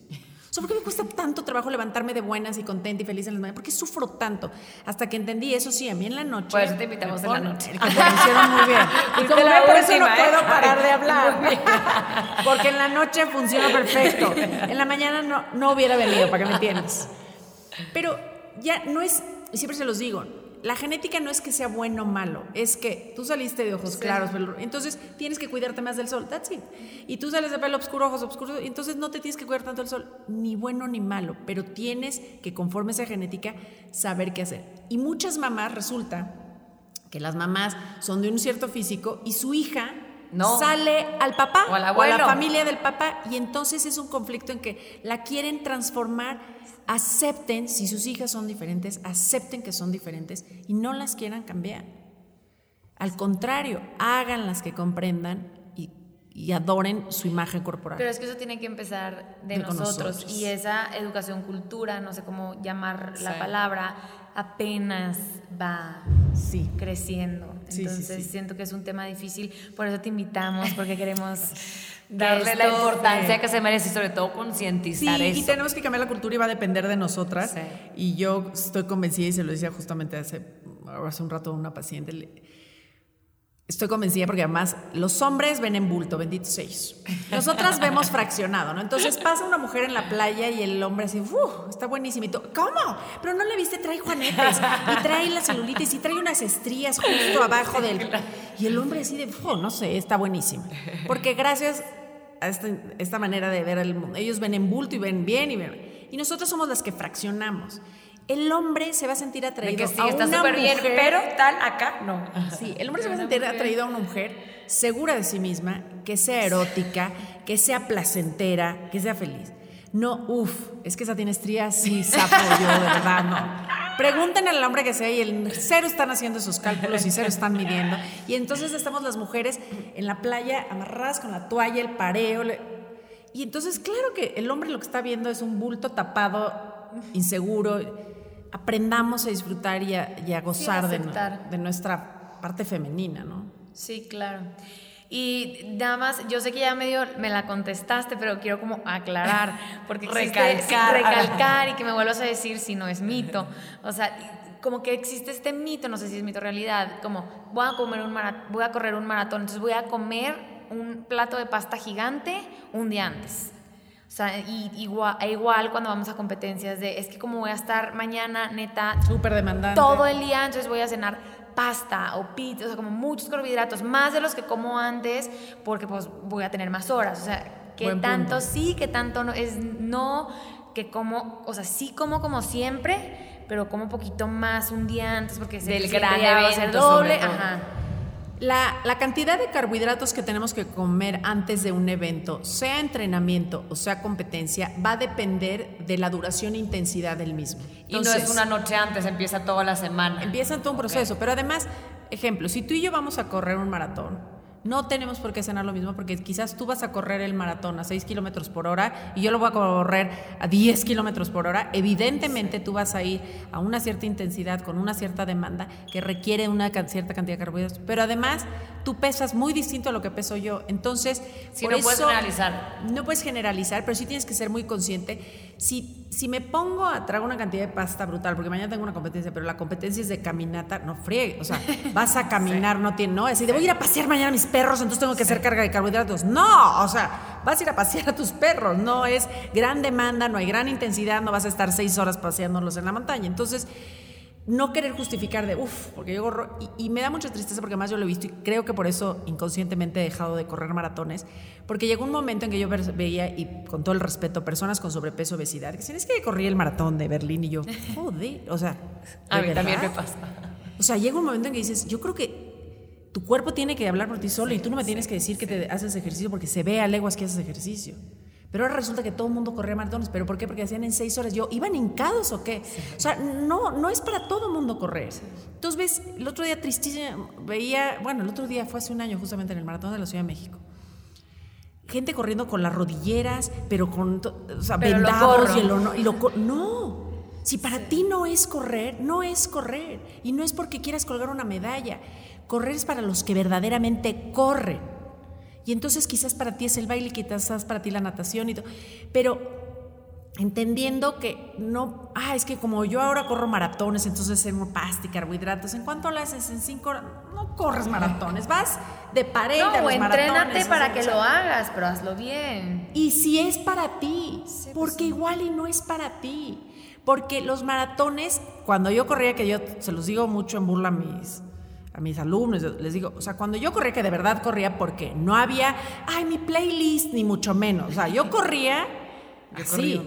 O sea, ¿por qué me cuesta tanto trabajo levantarme de buenas y contenta y feliz en las mañanas? ¿Por qué sufro tanto? Hasta que entendí, eso sí, a mí en la noche. Por eso te invitamos en la noche. Que lo hicieron muy bien. Y como por eso no ¿eh? puedo parar de hablar. Porque en la noche funciona perfecto. En la mañana no, no hubiera venido, para que me entiendas. Pero ya no es, y siempre se los digo, la genética no es que sea bueno o malo, es que tú saliste de ojos claros, pelo- entonces tienes que cuidarte más del sol, that's it. Y tú sales de pelo oscuro, ojos oscuros, entonces no te tienes que cuidar tanto del sol, ni bueno ni malo, pero tienes que conforme a esa genética saber qué hacer. Y muchas mamás resulta que las mamás son de un cierto físico y su hija No. sale al papá O al a la familia del papá y entonces es un conflicto en que la quieren transformar, acepten, si sus hijas son diferentes, acepten que son diferentes y no las quieran cambiar. Al contrario, háganlas que comprendan y, y adoren su imagen corporal. Pero es que eso tiene que empezar de, nosotros. nosotros. Y esa educación, cultura, no sé cómo llamar la palabra, apenas va Sí. creciendo. Entonces sí. siento que es un tema difícil. Por eso te invitamos, porque queremos Darle la esto- importancia que se merece y sobre todo Sí, concientizar y eso. tenemos que cambiar la cultura y va a depender de nosotras. Sí. Y yo estoy convencida, y se lo decía justamente hace, hace un rato a una paciente, le- estoy convencida porque además los hombres ven en bulto, benditos ellos. Nosotras vemos fraccionado, ¿no? Entonces pasa una mujer en la playa y el hombre así, ¡uh! Está buenísimo. Y tú, ¿cómo? Pero no le viste, trae juanetes, y trae la celulitis, y trae unas estrías justo abajo del... Y el hombre así de, ¡uh! No sé, está buenísimo. Porque gracias a esta, esta manera de ver el mundo. Ellos ven en bulto y ven bien y ven. Y nosotros somos las que fraccionamos. El hombre se va a sentir atraído que sí, a está una súper bien, mujer- pero tal acá no. Sí, el hombre se va a sentir atraído a una mujer segura de sí misma, que sea erótica, que sea placentera, que sea feliz. No, uff, es que esa tiene estrías, sí, sapo yo, de verdad, no. Pregunten al hombre que sea y el cero están haciendo esos cálculos y cero están midiendo. Y entonces estamos las mujeres en la playa amarradas con la toalla, el pareo. Y entonces, claro que el hombre lo que está viendo es un bulto tapado, inseguro. Aprendamos a disfrutar y a, y a gozar de nuestra parte femenina, ¿no? Sí, claro. Y nada más, yo sé que ya medio me la contestaste, pero quiero como aclarar, porque existe- Recalcar. recalcar y que me vuelvas a decir si no es mito. O sea, como que existe este mito, no sé si es mito realidad, como voy a comer un mara- voy a correr un maratón, entonces voy a comer un plato de pasta gigante un día antes. O sea, y igual, e igual cuando vamos a competencias de, es que como voy a estar mañana, neta, Súper demandante. todo el día, entonces voy a cenar pasta o pizza, o sea, como muchos carbohidratos, más de los que como antes, porque pues voy a tener más horas. O sea, que Buen tanto punto. sí, que tanto no, es no, que como, o sea, sí como como siempre, pero como un poquito más un día antes, porque Del siempre gran va a ser evento, doble, ajá. La, la cantidad de carbohidratos que tenemos que comer antes de un evento, sea entrenamiento o sea competencia, va a depender de la duración e intensidad del mismo. Y no es Entonces, una noche antes, empieza toda la semana. Empieza todo un proceso, pero además, ejemplo, si tú y yo vamos a correr un maratón, no tenemos por qué cenar lo mismo porque quizás tú vas a correr el maratón a 6 kilómetros por hora y yo lo voy a correr a 10 kilómetros por hora. Evidentemente tú vas a ir a una cierta intensidad con una cierta demanda que requiere una cierta cantidad de carbohidratos, pero además tú pesas muy distinto a lo que peso yo. Entonces, por no puedes generalizar. no puedes generalizar, pero sí tienes que ser muy consciente. Si, si me pongo a tragar una cantidad de pasta brutal, porque mañana tengo una competencia, pero la competencia es de caminata, no friegue. O sea, vas a caminar, no tiene, no, es decir, voy a ir a pasear mañana a mis perros, entonces tengo que hacer carga de carbohidratos. No, o sea, vas a ir a pasear a tus perros, no es gran demanda, no hay gran intensidad, no vas a estar seis horas paseándolos en la montaña. Entonces, no querer justificar de, uff, porque yo corro, y, y me da mucha tristeza porque más yo lo he visto y creo que por eso inconscientemente he dejado de correr maratones, porque llegó un momento en que yo veía, y con todo el respeto, personas con sobrepeso, obesidad, que dicen, es que corrí el maratón de Berlín y yo, joder, o sea, A ¿de mí también me pasa. O sea, llega un momento en que dices, yo creo que tu cuerpo tiene que hablar por ti solo y tú no me tienes que decir que te haces ejercicio porque se ve a leguas que haces ejercicio. Pero ahora resulta que todo el mundo corría maratones. ¿Pero por qué? Porque hacían en seis horas. Yo, ¿iban hincados o qué? O sea, no, no es para todo el mundo correr. Entonces, ves, el otro día tristísimo, veía, bueno, el otro día fue hace un año justamente en el maratón de la Ciudad de México. Gente corriendo con las rodilleras, pero con, o sea, Pero lo vendados y el honor- y lo no. Si para ti no es correr, no es correr. Y no es porque quieras colgar una medalla. Correr es para los que verdaderamente corren. Y entonces quizás para ti es el baile, quizás para ti la natación y todo. Pero entendiendo que no, ah, es que como yo ahora corro maratones, entonces en pasta y carbohidratos, ¿en cuánto lo haces? En cinco horas. No corres maratones, vas de pared a No, o los entrénate maratones, para que lo hagas, pero hazlo bien. y si es para ti, porque igual y no es para ti. Porque los maratones, cuando yo corría, que yo se los digo mucho en burla a mis, a mis alumnos, les digo, o sea, cuando yo corría, que de verdad corría porque no había, ay, mi playlist, ni mucho menos. O sea, yo corría así.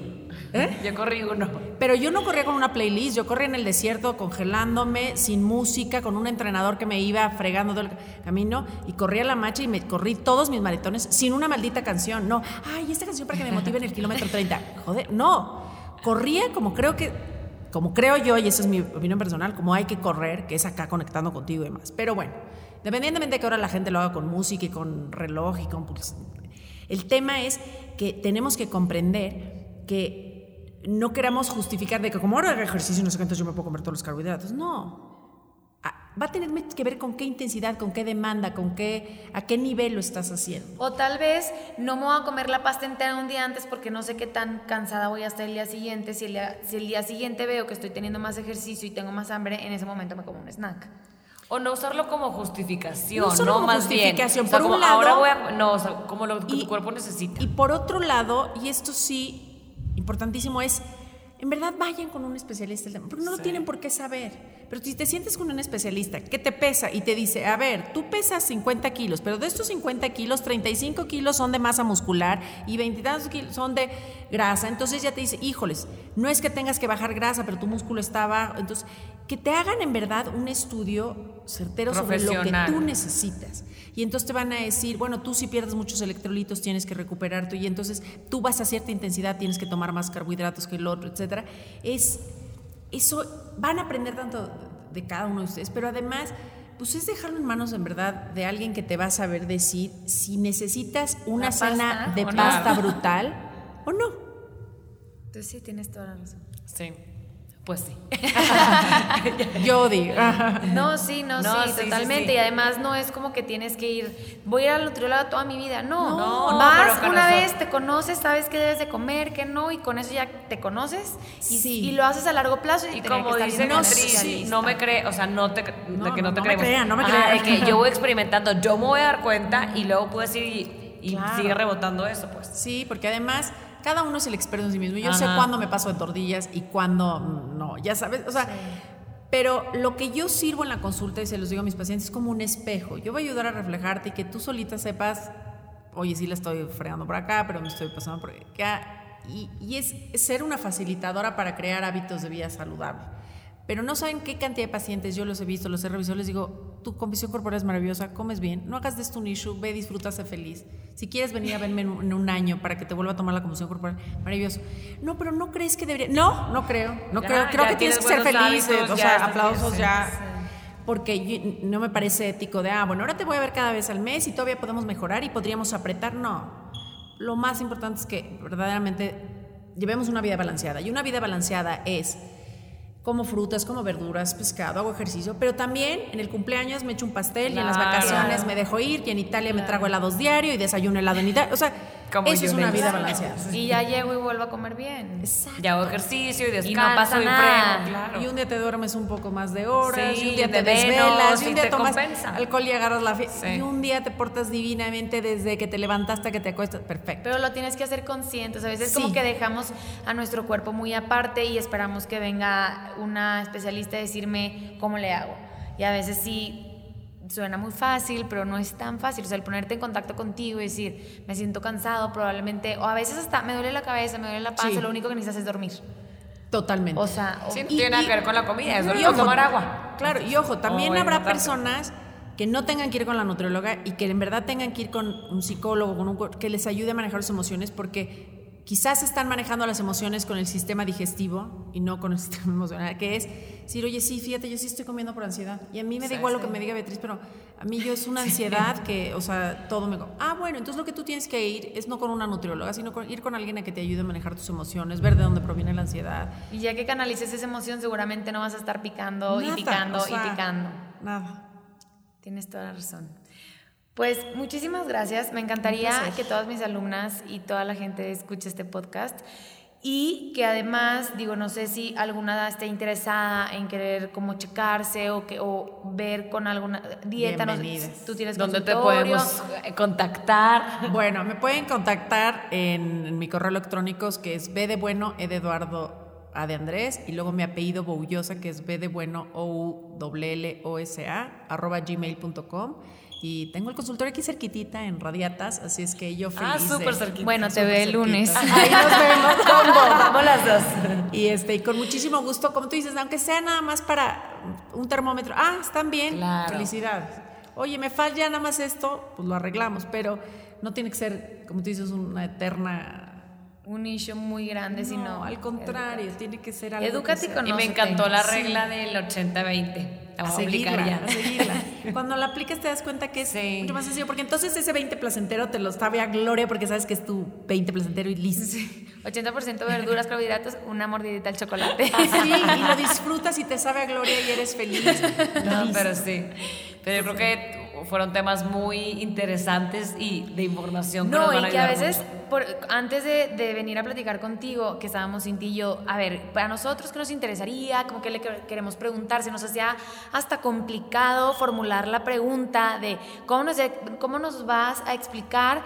¿Eh? Yo corrí uno. Pero yo no corría con una playlist, yo corría en el desierto congelándome, sin música, con un entrenador que me iba fregando todo el camino y corría la marcha y me corrí todos mis maratones sin una maldita canción. No, ay, esta canción para que me motive en el kilómetro 30. Joder, no. Corría como creo que como creo yo, y esa es mi opinión personal, como hay que correr, que es acá conectando contigo y demás. Pero bueno, independientemente de que ahora la gente lo haga con música y con reloj y con... el tema es que tenemos que comprender que no queramos justificar de que como ahora hago ejercicio no sé cuánto yo me puedo comer todos los carbohidratos. No. Va a tener que ver con qué intensidad, con qué demanda, con qué, a qué nivel lo estás haciendo. O tal vez no me voy a comer la pasta entera un día antes porque no sé qué tan cansada voy a estar el día siguiente. Si el día, si el día siguiente veo que estoy teniendo más ejercicio y tengo más hambre, en ese momento me como un snack. O no usarlo como justificación, No no, como más bien. justificación, O sea, por un como lado- ahora voy a, no, o sea, como lo que Y- tu cuerpo necesita. Y por otro lado, y esto sí, importantísimo, es, en verdad vayan con un especialista, porque no lo tienen por qué saber. Pero si te sientes con un especialista que te pesa y te dice, a ver, tú pesas 50 kilos, pero de estos 50 kilos, 35 kilos son de masa muscular y 20 tantos kilos son de grasa, entonces ya te dice, híjoles, no es que tengas que bajar grasa, pero tu músculo está bajo. Entonces, que te hagan en verdad un estudio certero sobre lo que tú necesitas. Y entonces te van a decir, bueno, tú si pierdes muchos electrolitos tienes que recuperarte y entonces tú vas a cierta intensidad, tienes que tomar más carbohidratos que el otro, etcétera. Es eso van a aprender tanto de cada uno de ustedes, pero además pues es dejarlo en manos en verdad de alguien que te va a saber decir si necesitas una ¿La cena pasta de no? pasta brutal o no. Entonces sí, tienes toda la razón. Sí, pues sí. Yo digo. No, sí, no, No, sí, totalmente. sí. Y además no es como que tienes que ir, voy a ir al nutriólogo toda mi vida. No, No, vas pero con una vez, te conoces, sabes qué debes de comer, qué no, y con eso ya te conoces. Y, Sí. y lo haces a largo plazo. Y, Y como que dice no, sí, no me cree, o sea, no te, No, de que no, no te no me creemos. crean, no me Ajá, crean. de que yo voy experimentando, yo me voy a dar cuenta y luego puedes ir y, y Claro. sigue rebotando eso, pues. Sí, porque además cada uno es el experto en sí mismo. Yo sé cuándo me paso de tortillas y cuándo no, ya sabes, o sea, pero lo que yo sirvo en la consulta y se los digo a mis pacientes es como un espejo. Yo voy a ayudar a reflejarte y que tú solita sepas, oye, sí la estoy fregando por acá, pero me estoy pasando por acá. Y, y es ser una facilitadora para crear hábitos de vida saludable. Pero no saben qué cantidad de pacientes yo los he visto, los he revisado, les digo, tu composición corporal es maravillosa, comes bien, no hagas de esto un issue, ve, disfruta, sé feliz. Si quieres venir a verme en un, año para que te vuelva a tomar la composición corporal, maravilloso. No, pero no crees que debería. No, no creo. No Ya, creo. Creo que tienes que ser feliz. eh, hábitos, o ya sea, aplausos ya. Porque no me parece ético de, ah, bueno, ahora te voy a ver cada vez al mes y todavía podemos mejorar y podríamos apretar. No. Lo más importante es que verdaderamente llevemos una vida balanceada. Y una vida balanceada es como frutas, como verduras, pescado, hago ejercicio, pero también en el cumpleaños me echo un pastel y en las Claro. vacaciones me dejo ir y en Italia me trago helados diario y desayuno helado en Italia. O sea, Como eso es una vida balanceada. Y ya llego y vuelvo a comer bien. Exacto. Ya hago ejercicio y descanso Y no pasa y nada. freno, claro. Y un día te duermes un poco más de horas, Sí, y un día te desvelas, y un día te tomas compensa. alcohol y agarras la fiesta, Sí. y un día te portas divinamente desde que te levantaste que te acuestas. Perfecto. Pero lo tienes que hacer consciente. O sea, a veces Sí. como que dejamos a nuestro cuerpo muy aparte y esperamos que venga una especialista a decirme cómo le hago. Y a veces sí suena muy fácil, pero no es tan fácil. O sea, el ponerte en contacto contigo y decir, me siento cansado, probablemente, o a veces hasta me duele la cabeza, me duele la panza, Sí. lo único que necesitas es dormir. Totalmente. O sea, o- Sí, no Y- tiene nada y- que ver con la comida, es y solo ojo, tomar agua. Claro, y ojo, también habrá personas que no tengan que ir con la nutrióloga y que en verdad tengan que ir con un psicólogo, con un que les ayude a manejar sus emociones, porque quizás están manejando las emociones con el sistema digestivo y no con el sistema emocional, que es decir, oye, sí, fíjate, yo sí estoy comiendo por ansiedad. Y a mí me da igual lo que me diga Beatriz, pero a mí yo es una ansiedad que, o sea, todo me... Ah, bueno, entonces lo que tú tienes que ir es no con una nutrióloga, sino con- ir con alguien a que te ayude a manejar tus emociones, ver de dónde proviene la ansiedad. y ya que canalices esa emoción, seguramente no vas a estar picando y picando o sea, y picando. Nada. Tienes toda la razón. Pues muchísimas gracias. Me encantaría que todas mis alumnas y toda la gente escuche este podcast. Y que además, digo, no sé si alguna esté interesada en querer como checarse o, que, o ver con alguna dieta. No sé, tú tienes ¿Dónde te podemos eh, contactar? Bueno, me pueden contactar en, en mi correo electrónico que es B de bueno, E de Eduardo, A de Andrés, y luego mi apellido Boullosa, que es B de bueno, O U L L O S A, arroba gmail.com. Y tengo el consultorio aquí cerquitita en Radiatas, así es que yo feliz. Ah, súper cerquita. Bueno, te súper ve el lunes. Ahí nos vemos. Vamos las dos. Y este, y con muchísimo gusto, como tú dices, aunque sea nada más para un termómetro, ah, están bien, Claro. felicidades. Oye, me falla nada más esto, pues lo arreglamos, pero no tiene que ser, como tú dices, una eterna un issue muy grande, sino al contrario, tiene que ser algo. Con Y me encantó la regla del 80-20. La a a seguirla, a seguirla. Cuando la aplicas te das cuenta que es Sí. mucho más sencillo, porque entonces ese 20 placentero te lo sabe a gloria porque sabes que es tu 20 placentero y listo. 80% verduras, carbohidratos, una mordidita al chocolate. Sí, y lo disfrutas y te sabe a gloria y eres feliz. No, Listo. pero sí. Pero yo creo que fueron temas muy interesantes y de información que nos No, van a y que a veces, por- antes de, de venir a platicar contigo, que estábamos Cinti y yo, a ver, para nosotros, ¿qué nos interesaría? Como que le que- queremos preguntar, se nos hacía hasta complicado formular la pregunta de cómo nos, cómo nos vas a explicar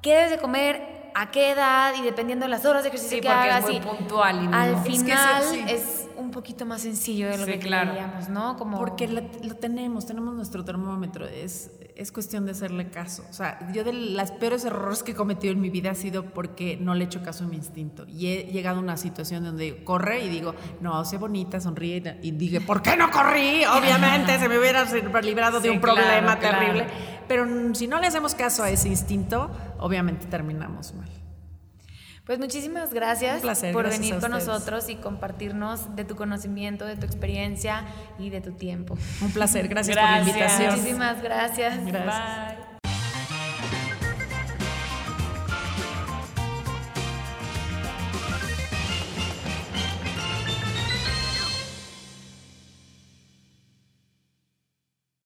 qué debes de comer, a qué edad y dependiendo de las horas de ejercicio Sí, que porque es hagas. muy y puntual y no- Al Es que final sí. es un poquito más sencillo de lo Sí, que claro. creíamos, ¿no? Como... Porque lo, lo tenemos, tenemos nuestro termómetro, es, es cuestión de hacerle caso. O sea, yo de las peores errores que he cometido en mi vida ha sido porque no le he hecho caso a mi instinto. Y he llegado a una situación donde corre y digo, no, sé bonita, sonríe. Y dije, ¿por qué no corrí? Obviamente se me hubiera librado de un claro, problema claro. terrible. Pero si no le hacemos caso a ese instinto, obviamente terminamos mal. Pues muchísimas gracias placer, por gracias venir con nosotros y compartirnos de tu conocimiento, de tu experiencia y de tu tiempo. Un placer, gracias, por la invitación. Muchísimas gracias. Gracias. Bye.